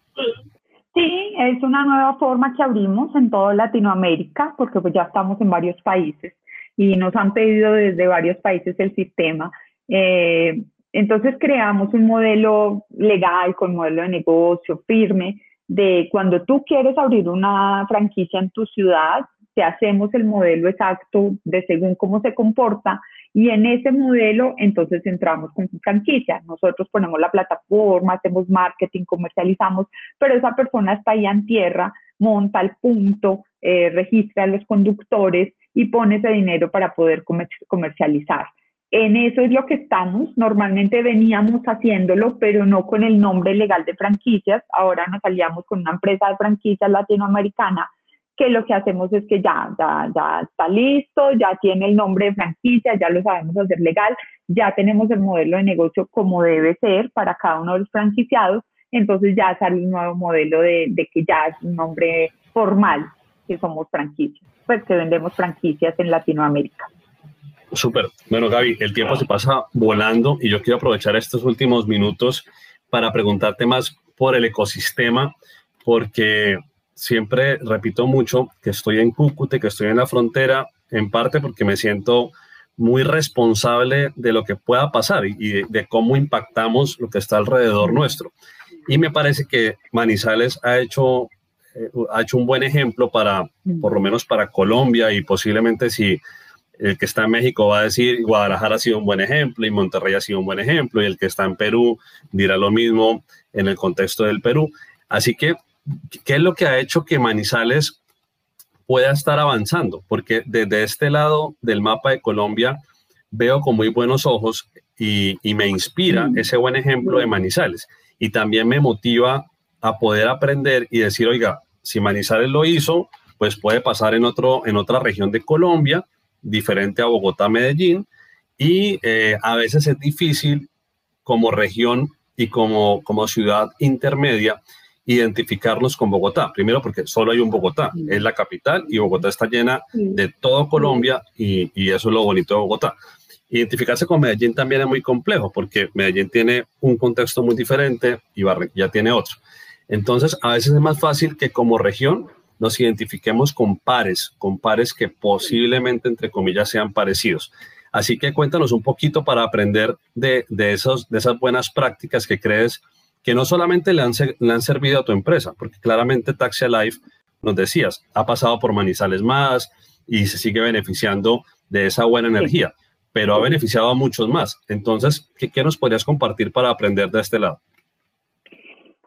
Sí, es una nueva forma que abrimos en toda Latinoamérica porque pues ya estamos en varios países y nos han pedido desde varios países el sistema. Eh, entonces creamos un modelo legal con modelo de negocio firme de cuando tú quieres abrir una franquicia en tu ciudad, te hacemos el modelo exacto de según cómo se comporta y en ese modelo entonces entramos con franquicia. Nosotros ponemos la plataforma, hacemos marketing, comercializamos, pero esa persona está ahí en tierra, monta el punto, eh, registra a los conductores y pone ese dinero para poder comercializar. En eso es lo que estamos. Normalmente veníamos haciéndolo, pero no con el nombre legal de franquicias. Ahora nos aliamos con una empresa de franquicias latinoamericana que lo que hacemos es que ya, ya, ya está listo, ya tiene el nombre de franquicia, ya lo sabemos hacer legal, ya tenemos el modelo de negocio como debe ser para cada uno de los franquiciados. Entonces ya sale un nuevo modelo de, de que ya es un nombre formal, que somos franquicias, pues que vendemos franquicias en Latinoamérica. Súper. Bueno, Gaby, el tiempo se pasa volando y yo quiero aprovechar estos últimos minutos para preguntarte más por el ecosistema, porque siempre repito mucho que estoy en Cúcuta, que estoy en la frontera, en parte porque me siento muy responsable de lo que pueda pasar y, de, cómo impactamos lo que está alrededor nuestro. Y me parece que Manizales ha hecho, eh, ha hecho un buen ejemplo para, por lo menos para Colombia y posiblemente si el que está en México va a decir Guadalajara ha sido un buen ejemplo y Monterrey ha sido un buen ejemplo y el que está en Perú dirá lo mismo en el contexto del Perú. Así que, ¿qué es lo que ha hecho que Manizales pueda estar avanzando? Porque desde este lado del mapa de Colombia veo con muy buenos ojos y, me inspira mm. ese buen ejemplo de Manizales y también me motiva a poder aprender y decir, oiga, si Manizales lo hizo, pues puede pasar en, otro, en otra región de Colombia diferente a Bogotá, Medellín, y eh, a veces es difícil como región y como, como ciudad intermedia identificarnos con Bogotá. Primero porque solo hay un Bogotá, es la capital y Bogotá está llena de todo Colombia y, y, eso es lo bonito de Bogotá. Identificarse con Medellín también es muy complejo porque Medellín tiene un contexto muy diferente y ya tiene otro. Entonces, a veces es más fácil que como región nos identifiquemos con pares, con pares que posiblemente, entre comillas, sean parecidos. Así que cuéntanos un poquito para aprender de, esos, de esas buenas prácticas que crees que no solamente le han, le han servido a tu empresa, porque claramente Taxi Life, nos decías, ha pasado por Manizales más y se sigue beneficiando de esa buena energía, pero ha beneficiado a muchos más. Entonces, ¿qué, qué nos podrías compartir para aprender de este lado?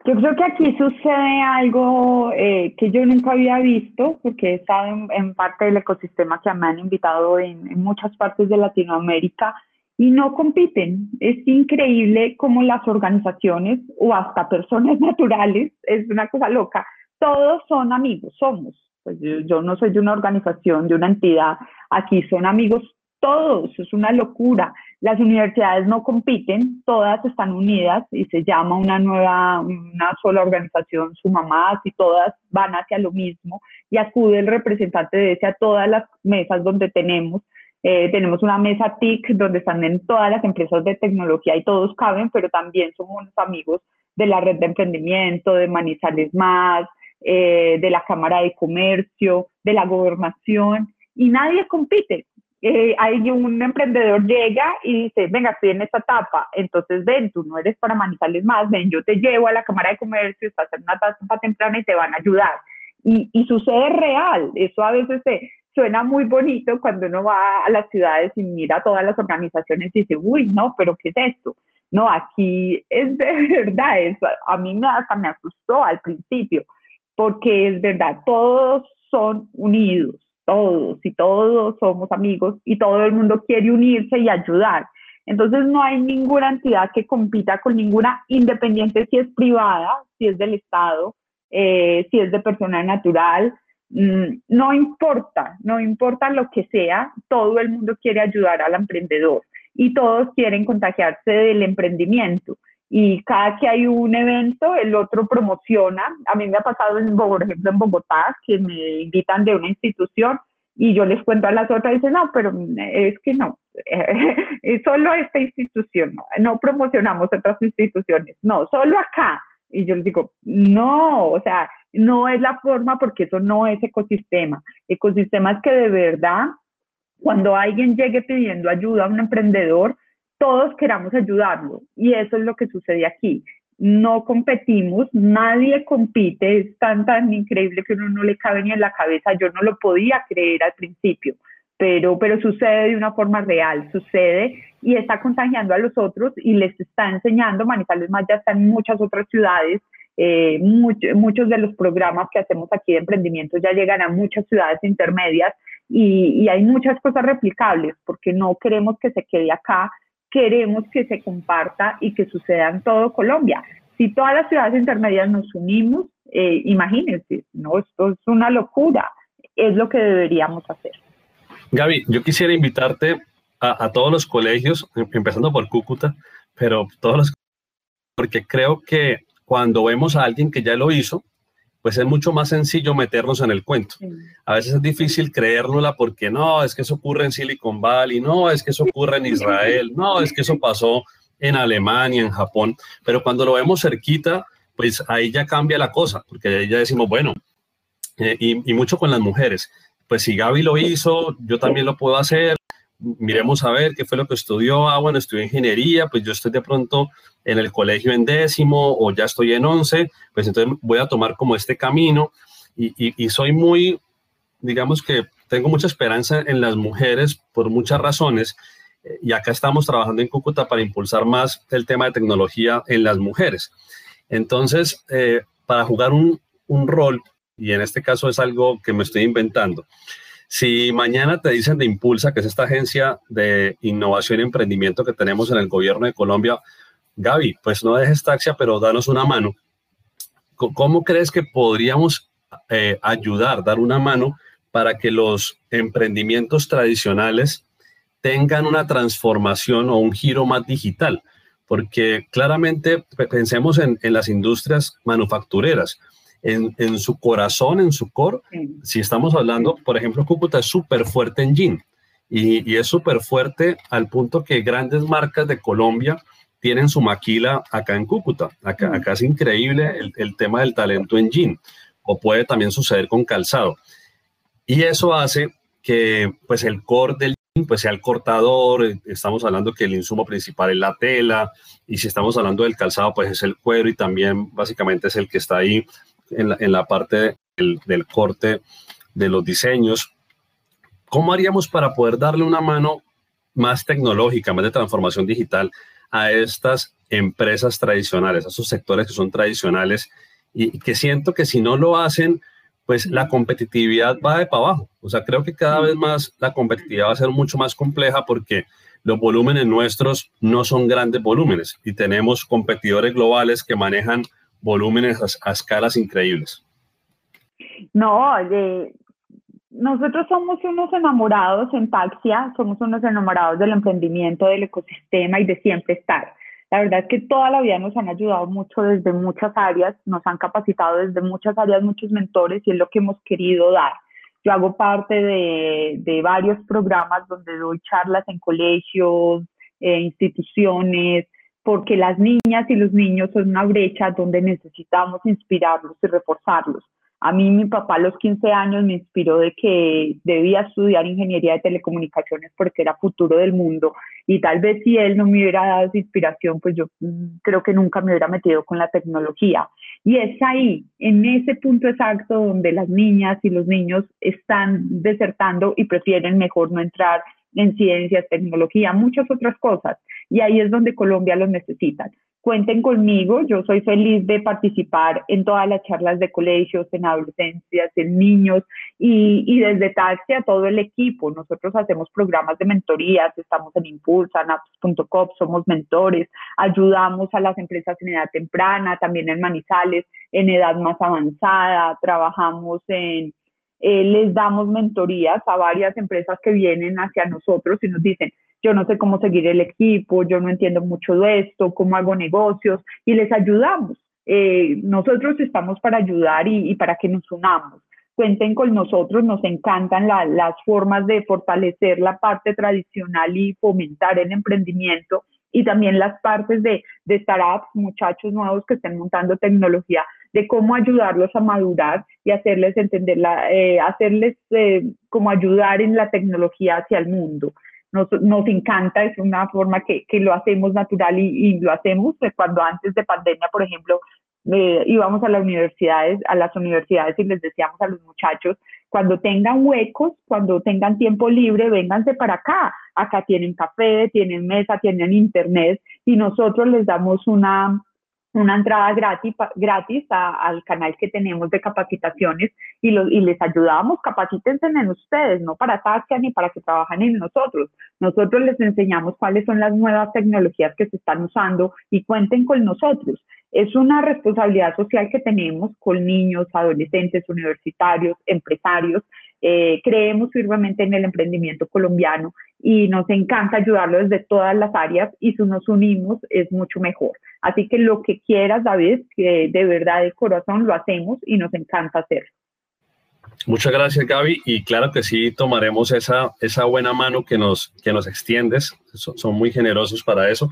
Yo creo que aquí sucede algo eh, que yo nunca había visto, porque he estado en, parte del ecosistema que me han invitado en, muchas partes de Latinoamérica y no compiten. Es increíble cómo las organizaciones o hasta personas naturales, es una cosa loca, todos son amigos, somos. Pues yo no soy de una organización, de una entidad, aquí son amigos todos, es una locura. Las universidades no compiten, todas están unidas y se llama una nueva, una sola organización, su mamás y todas van hacia lo mismo y acude el representante de ese a todas las mesas donde tenemos. Eh, tenemos una mesa TIC donde están en todas las empresas de tecnología y todos caben, pero también somos amigos de la red de emprendimiento, de Manizales Más, eh, de la Cámara de Comercio, de la gobernación y nadie compite eh, hay un emprendedor llega y dice, venga, estoy en esta etapa, entonces ven, tú no eres para Manizales más, ven, yo te llevo a la Cámara de Comercio, estás en una etapa temprana y te van a ayudar. Y, sucede real, eso a veces se, suena muy bonito cuando uno va a las ciudades y mira todas las organizaciones y dice, uy, no, pero ¿qué es esto? No, aquí es de verdad, eso a mí me, hasta me asustó al principio, porque es verdad, todos son unidos, todos y todos somos amigos y todo el mundo quiere unirse y ayudar. Entonces no hay ninguna entidad que compita con ninguna independiente si es privada, si es del Estado, eh, si es de persona natural, mm, no importa, no importa lo que sea, todo el mundo quiere ayudar al emprendedor y todos quieren contagiarse del emprendimiento y cada que hay un evento, el otro promociona. A mí me ha pasado, en, por ejemplo, en Bogotá, que me invitan de una institución y yo les cuento a las otras y dicen, no, pero es que no, solo esta institución, no, no promocionamos otras instituciones, no, solo acá. Y yo les digo, no, o sea, no es la forma porque eso no es ecosistema. Ecosistema es que de verdad, cuando alguien llegue pidiendo ayuda a un emprendedor, todos queramos ayudarlo. Y eso es lo que sucede aquí. No competimos, nadie compite, es tan, tan increíble que uno no le cabe ni en la cabeza. Yo no lo podía creer al principio, pero, pero sucede de una forma real, sucede y está contagiando a los otros y les está enseñando. Manizales más ya está en muchas otras ciudades. Eh, muchos de los programas que hacemos aquí de emprendimiento ya llegan a muchas ciudades intermedias y, y, hay muchas cosas replicables porque no queremos que se quede acá queremos que se comparta y que suceda en todo Colombia. Si todas las ciudades intermedias nos unimos, eh, imagínense, no, esto es una locura, es lo que deberíamos hacer. Gaby, yo quisiera invitarte a, a todos los colegios, em, empezando por Cúcuta, pero todos los, porque creo que cuando vemos a alguien que ya lo hizo, pues es mucho más sencillo meternos en el cuento. A veces es difícil creérnosla porque no, es que eso ocurre en Silicon Valley, no, es que eso ocurre en Israel, no, es que eso pasó en Alemania, en Japón, pero cuando lo vemos cerquita, pues ahí ya cambia la cosa, porque ahí ya decimos, bueno, eh, y, y mucho con las mujeres, pues si Gaby lo hizo, yo también lo puedo hacer, miremos a ver qué fue lo que estudió. Ah, bueno, estudió ingeniería, pues yo estoy de pronto en el colegio en décimo o ya estoy en once, pues entonces voy a tomar como este camino y, soy muy, digamos que tengo mucha esperanza en las mujeres por muchas razones y acá estamos trabajando en Cúcuta para impulsar más el tema de tecnología en las mujeres. Entonces, eh, para jugar un, un rol, y en este caso es algo que me estoy inventando, si mañana te dicen de Impulsa, que es esta agencia de innovación y emprendimiento que tenemos en el gobierno de Colombia, Gaby, pues no dejes taxia, pero danos una mano. ¿Cómo crees que podríamos eh, ayudar, dar una mano para que los emprendimientos tradicionales tengan una transformación o un giro más digital? Porque claramente pensemos en las industrias manufactureras en, su corazón, en su core, si estamos hablando, por ejemplo, Cúcuta es súper fuerte en jean y, es súper fuerte al punto que grandes marcas de Colombia tienen su maquila acá en Cúcuta. Acá, acá es increíble el, el, tema del talento en jean, o puede también suceder con calzado. Y eso hace que pues el core del jean pues sea el cortador, estamos hablando que el insumo principal es la tela, y si estamos hablando del calzado pues es el cuero y también básicamente es el que está ahí en la, parte del, corte de los diseños. ¿Cómo haríamos para poder darle una mano más tecnológica, más de transformación digital a estas empresas tradicionales, a esos sectores que son tradicionales y que siento que si no lo hacen, pues la competitividad va de para abajo. O sea, creo que cada vez más la competitividad va a ser mucho más compleja porque los volúmenes nuestros no son grandes volúmenes y tenemos competidores globales que manejan volúmenes a, escalas increíbles. No, nosotros somos unos enamorados en Taxia, somos unos enamorados del emprendimiento, del ecosistema y de siempre estar. La verdad es que toda la vida nos han ayudado mucho desde muchas áreas, nos han capacitado desde muchas áreas, muchos mentores y es lo que hemos querido dar. Yo hago parte de, de varios programas donde doy charlas en colegios, eh, instituciones, porque las niñas y los niños son una brecha donde necesitamos inspirarlos y reforzarlos. A mí mi papá a los 15 años me inspiró de que debía estudiar ingeniería de telecomunicaciones porque era futuro del mundo y tal vez si él no me hubiera dado esa inspiración, pues yo mm, creo que nunca me hubiera metido con la tecnología. Y es ahí, en ese punto exacto donde las niñas y los niños están desertando y prefieren mejor no entrar en ciencias, tecnología, muchas otras cosas. Y ahí es donde Colombia los necesita cuenten conmigo, yo soy feliz de participar en todas las charlas de colegios, en adolescencias, en niños y, y desde Taxi a todo el equipo. Nosotros hacemos programas de mentorías, estamos en Impulsa, en apps.com, somos mentores, ayudamos a las empresas en edad temprana, también en Manizales, en edad más avanzada, trabajamos en... Eh, les damos mentorías a varias empresas que vienen hacia nosotros y nos dicen, yo no sé cómo seguir el equipo, yo no entiendo mucho de esto, cómo hago negocios y les ayudamos. Eh, nosotros estamos para ayudar y, para que nos unamos. Cuenten con nosotros, nos encantan las formas de fortalecer la parte tradicional y fomentar el emprendimiento y también las partes de, de startups, muchachos nuevos que estén montando tecnología, de cómo ayudarlos a madurar y hacerles entender, la, eh, hacerles eh, como ayudar en la tecnología hacia el mundo nos, encanta, es una forma que, que lo hacemos natural y, lo hacemos. Cuando antes de pandemia, por ejemplo, eh, íbamos a las universidades, a las universidades y les decíamos a los muchachos, cuando tengan huecos, cuando tengan tiempo libre, vénganse para acá. Acá tienen café, tienen mesa, tienen internet y nosotros les damos una, una entrada gratis, gratis al canal que tenemos de capacitaciones y, y les ayudamos, capacítense en ustedes, no para Tasca ni para que trabajen en nosotros. Nosotros les enseñamos cuáles son las nuevas tecnologías que se están usando y cuenten con nosotros. Es una responsabilidad social que tenemos con niños, adolescentes, universitarios, empresarios. Eh, creemos firmemente en el emprendimiento colombiano y nos encanta ayudarlo desde todas las áreas y si nos unimos es mucho mejor. Así que lo que quieras, David, que de verdad de corazón lo hacemos y nos encanta hacerlo. Muchas gracias, Gaby. Y claro que sí, tomaremos esa, esa buena mano que nos, que nos extiendes. Son, muy generosos para eso.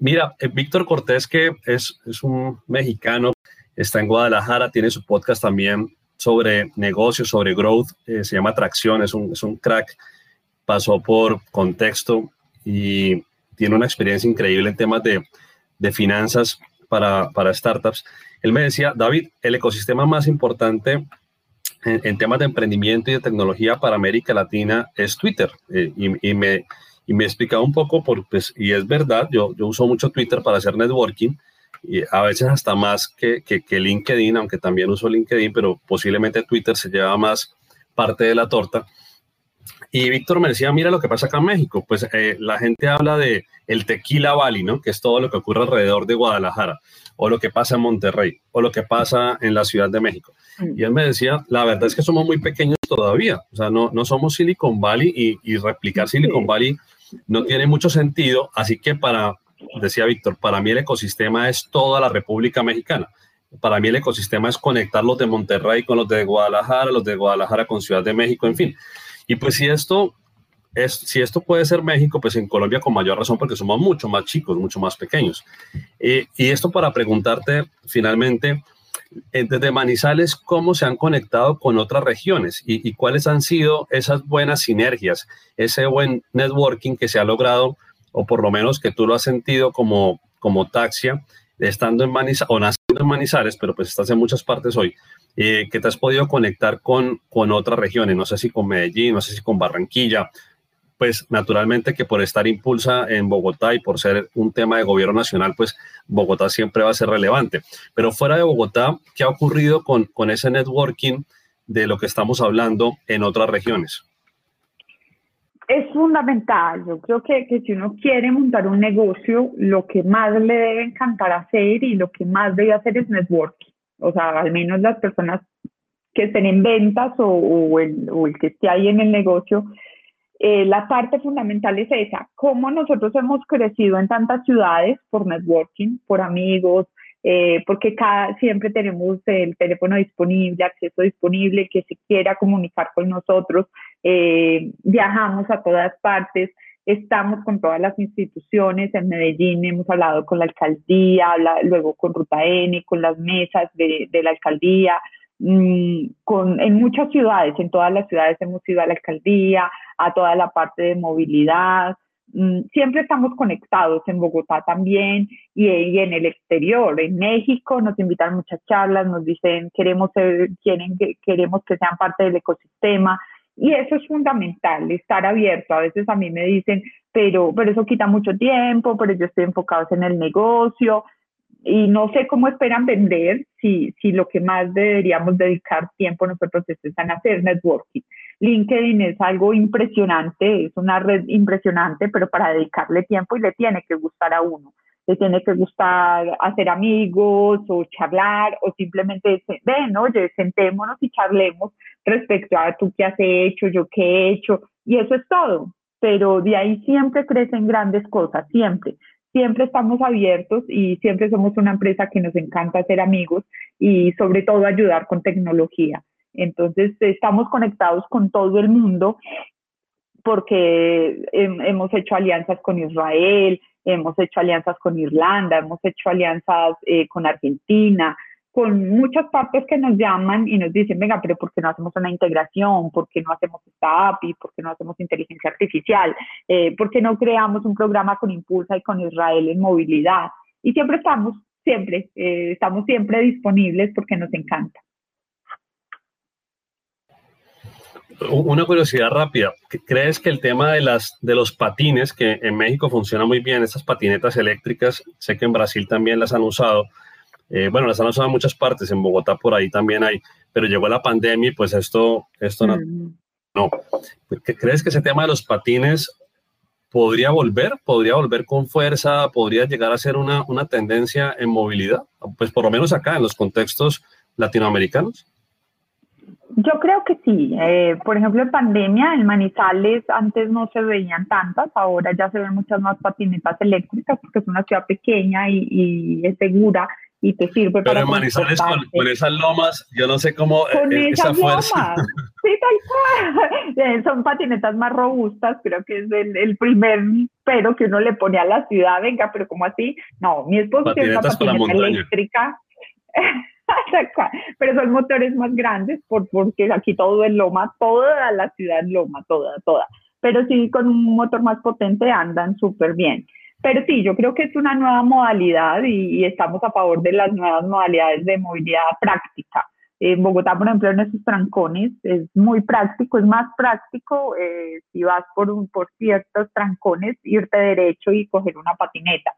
Mira, eh, Víctor Cortés, que es, es un mexicano, está en Guadalajara, tiene su podcast también sobre negocios, sobre growth, eh, se llama Atracción, es un, es un crack, pasó por contexto y tiene una experiencia increíble en temas de, de finanzas para, para, startups. Él me decía, David, el ecosistema más importante en, temas de emprendimiento y de tecnología para América Latina es Twitter. Eh, y, y, me, y me explicaba un poco, por, pues, y es verdad, yo, yo uso mucho Twitter para hacer networking, y a veces hasta más que, que, que, LinkedIn, aunque también uso LinkedIn, pero posiblemente Twitter se lleva más parte de la torta. Y Víctor me decía, mira lo que pasa acá en México, pues eh, la gente habla de el Tequila Valley, ¿no? Que es todo lo que ocurre alrededor de Guadalajara, o lo que pasa en Monterrey, o lo que pasa en la Ciudad de México. Mm. Y él me decía, la verdad es que somos muy pequeños todavía, o sea, no, no somos Silicon Valley y, y replicar Silicon Valley no tiene mucho sentido, así que para, decía Víctor, para mí el ecosistema es toda la República Mexicana. Para mí el ecosistema es conectar los de Monterrey con los de Guadalajara, los de Guadalajara con Ciudad de México, en fin. Y pues si esto, es, si esto puede ser México, pues en Colombia con mayor razón porque somos mucho más chicos, mucho más pequeños. Eh, y esto para preguntarte finalmente, eh, desde Manizales, ¿cómo se han conectado con otras regiones y, y, cuáles han sido esas buenas sinergias, ese buen networking que se ha logrado, o por lo menos que tú lo has sentido como, como Taxia, estando en Manizales, o naciendo en Manizales, pero pues estás en muchas partes hoy, eh, que te has podido conectar con, con otras regiones, no sé si con Medellín, no sé si con Barranquilla, pues naturalmente que por estar impulsa en Bogotá y por ser un tema de gobierno nacional, pues Bogotá siempre va a ser relevante. Pero fuera de Bogotá, ¿qué ha ocurrido con, con ese networking de lo que estamos hablando en otras regiones? Es fundamental. Yo creo que, que si uno quiere montar un negocio, lo que más le debe encantar hacer y lo que más debe hacer es networking. O sea, al menos las personas que estén en ventas o, el, que esté ahí en el negocio, eh, la parte fundamental es esa, cómo nosotros hemos crecido en tantas ciudades por networking, por amigos, eh, porque cada, siempre tenemos el teléfono disponible, acceso disponible, que se quiera comunicar con nosotros, eh, viajamos a todas partes, Estamos con todas las instituciones en Medellín, hemos hablado con la alcaldía, luego con Ruta N, con las mesas de, la alcaldía. mm, con, en muchas ciudades, en todas las ciudades hemos ido a la alcaldía, a toda la parte de movilidad, mm, siempre estamos conectados en Bogotá también y, en el exterior. En México nos invitan muchas charlas, nos dicen queremos ser, quieren, queremos que sean parte del ecosistema. Y eso es fundamental, estar abierto. A veces a mí me dicen, pero, pero eso quita mucho tiempo, pero yo estoy enfocado en el negocio y no sé cómo esperan vender si, si lo que más deberíamos dedicar tiempo nosotros es en hacer networking. LinkedIn es algo impresionante, es una red impresionante, pero para dedicarle tiempo y le tiene que gustar a uno. Le tiene que gustar hacer amigos o charlar o simplemente ven, oye, sentémonos y charlemos respecto a tú qué has hecho, yo qué he hecho, y eso es todo. Pero de ahí siempre crecen grandes cosas, siempre siempre estamos abiertos y siempre somos una empresa que nos encanta hacer amigos y sobre todo ayudar con tecnología. Entonces estamos conectados con todo el mundo porque hemos hecho alianzas con Israel, hemos hecho alianzas con Irlanda, hemos hecho alianzas eh, con Argentina, con muchas partes que nos llaman y nos dicen, venga, pero ¿por qué no hacemos una integración? ¿Por qué no hacemos esta API? ¿Por qué no hacemos inteligencia artificial? Eh, ¿Por qué no creamos un programa con Impulsa y con Israel en movilidad? Y siempre estamos, siempre, eh, estamos siempre disponibles porque nos encanta. Una curiosidad rápida. ¿Crees que el tema de, las, de los patines, que en México funciona muy bien, esas patinetas eléctricas, sé que en Brasil también las han usado, eh, bueno, las han usado en muchas partes, en Bogotá por ahí también hay, pero llegó la pandemia y pues esto, esto no. no. ¿Crees que ese tema de los patines podría volver? ¿Podría volver con fuerza? ¿Podría llegar a ser una, una tendencia en movilidad? Pues por lo menos acá, en los contextos latinoamericanos. Yo creo que sí. Eh, por ejemplo, en pandemia, en Manizales antes no se veían tantas, ahora ya se ven muchas más patinetas eléctricas porque es una ciudad pequeña y, y es segura y te sirve Pero en Manizales con, esas lomas, yo no sé cómo con eh, esa fuerza. Sí, tal cual. Eh, son patinetas más robustas, creo que es el, el, primer pero que uno le pone a la ciudad, venga, pero como así, no, mi esposo tiene una patineta eléctrica. pero son motores más grandes por, porque aquí todo es loma, toda la ciudad es loma, toda, toda. Pero sí, con un motor más potente andan súper bien. Pero sí, yo creo que es una nueva modalidad y, estamos a favor de las nuevas modalidades de movilidad práctica. En Bogotá, por ejemplo, en esos trancones es muy práctico, es más práctico eh, si vas por, un, por ciertos trancones, irte derecho y coger una patineta.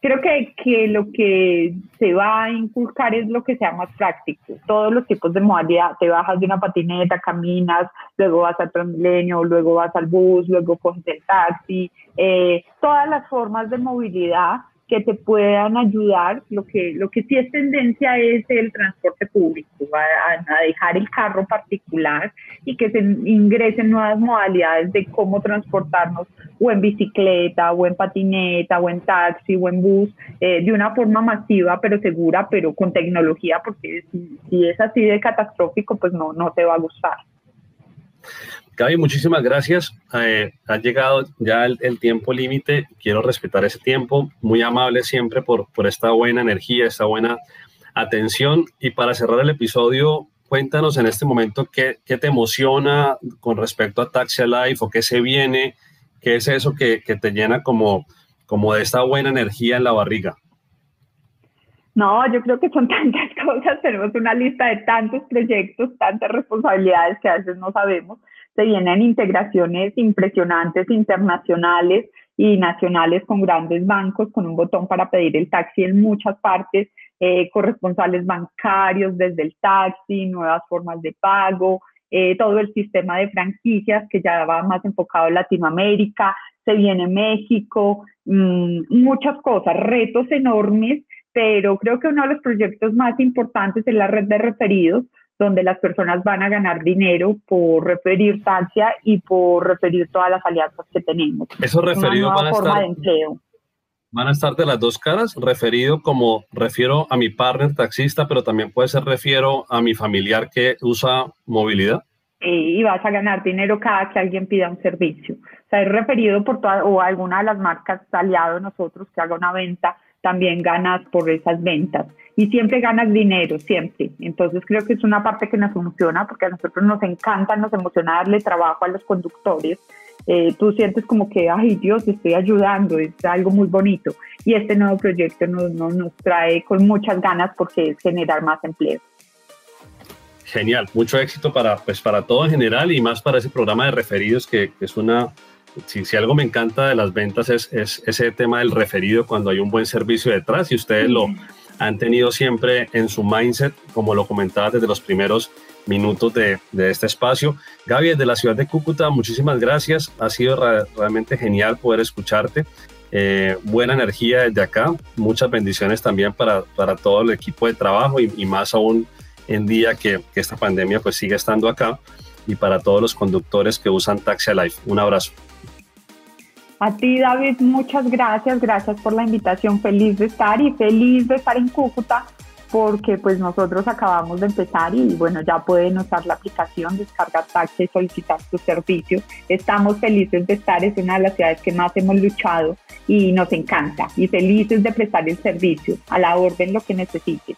Creo que, que lo que se va a inculcar es lo que sea más práctico. Todos los tipos de modalidad, te bajas de una patineta, caminas, luego vas al Transmilenio, luego vas al bus, luego coges el taxi, eh, todas las formas de movilidad que te puedan ayudar. Lo que, lo que sí es tendencia es el transporte público, a, a, dejar el carro particular y que se ingresen nuevas modalidades de cómo transportarnos o en bicicleta, o en patineta, o en taxi, o en bus, eh, de una forma masiva, pero segura, pero con tecnología, porque si, si es así de catastrófico, pues no, no te va a gustar. Gaby, muchísimas gracias. Eh, ha llegado ya el, tiempo límite. Quiero respetar ese tiempo. Muy amable siempre por, por esta buena energía, esta buena atención. Y para cerrar el episodio, cuéntanos en este momento qué, qué te emociona con respecto a Taxi Life o qué se viene, qué es eso que, que te llena como, como de esta buena energía en la barriga. No, yo creo que son tantas cosas, tenemos una lista de tantos proyectos, tantas responsabilidades que a veces no sabemos se vienen integraciones impresionantes internacionales y nacionales con grandes bancos, con un botón para pedir el taxi en muchas partes, eh, corresponsales bancarios desde el taxi, nuevas formas de pago, eh, todo el sistema de franquicias que ya va más enfocado en Latinoamérica, se viene México, mm, muchas cosas, retos enormes, pero creo que uno de los proyectos más importantes es la red de referidos, donde las personas van a ganar dinero por referir Taxia y por referir todas las alianzas que tenemos. Esos referidos van a estar... Van a estar de las dos caras, referido como refiero a mi partner taxista, pero también puede ser refiero a mi familiar que usa movilidad. Y vas a ganar dinero cada que alguien pida un servicio. O sea, es referido por toda, o alguna de las marcas aliado nosotros que haga una venta también ganas por esas ventas y siempre ganas dinero, siempre. Entonces creo que es una parte que nos funciona porque a nosotros nos encanta, nos emociona darle trabajo a los conductores. Eh, tú sientes como que, ay Dios, estoy ayudando, es algo muy bonito. Y este nuevo proyecto nos, nos, trae con muchas ganas porque es generar más empleo. Genial, mucho éxito para, pues, para todo en general y más para ese programa de referidos que, es una, si, si, algo me encanta de las ventas es, es, ese tema del referido cuando hay un buen servicio detrás y ustedes lo han tenido siempre en su mindset, como lo comentaba desde los primeros minutos de, de este espacio. Gaby, desde la ciudad de Cúcuta, muchísimas gracias. Ha sido realmente genial poder escucharte. Eh, buena energía desde acá. Muchas bendiciones también para, para todo el equipo de trabajo y, y más aún en día que, que, esta pandemia pues sigue estando acá y para todos los conductores que usan Taxi Alive. Un abrazo. A ti, David, muchas gracias. Gracias por la invitación. Feliz de estar y feliz de estar en Cúcuta porque pues nosotros acabamos de empezar y bueno, ya pueden usar la aplicación, descargar taxi solicitar su servicio. Estamos felices de estar, es una de las ciudades que más hemos luchado y nos encanta y felices de prestar el servicio a la orden lo que necesiten.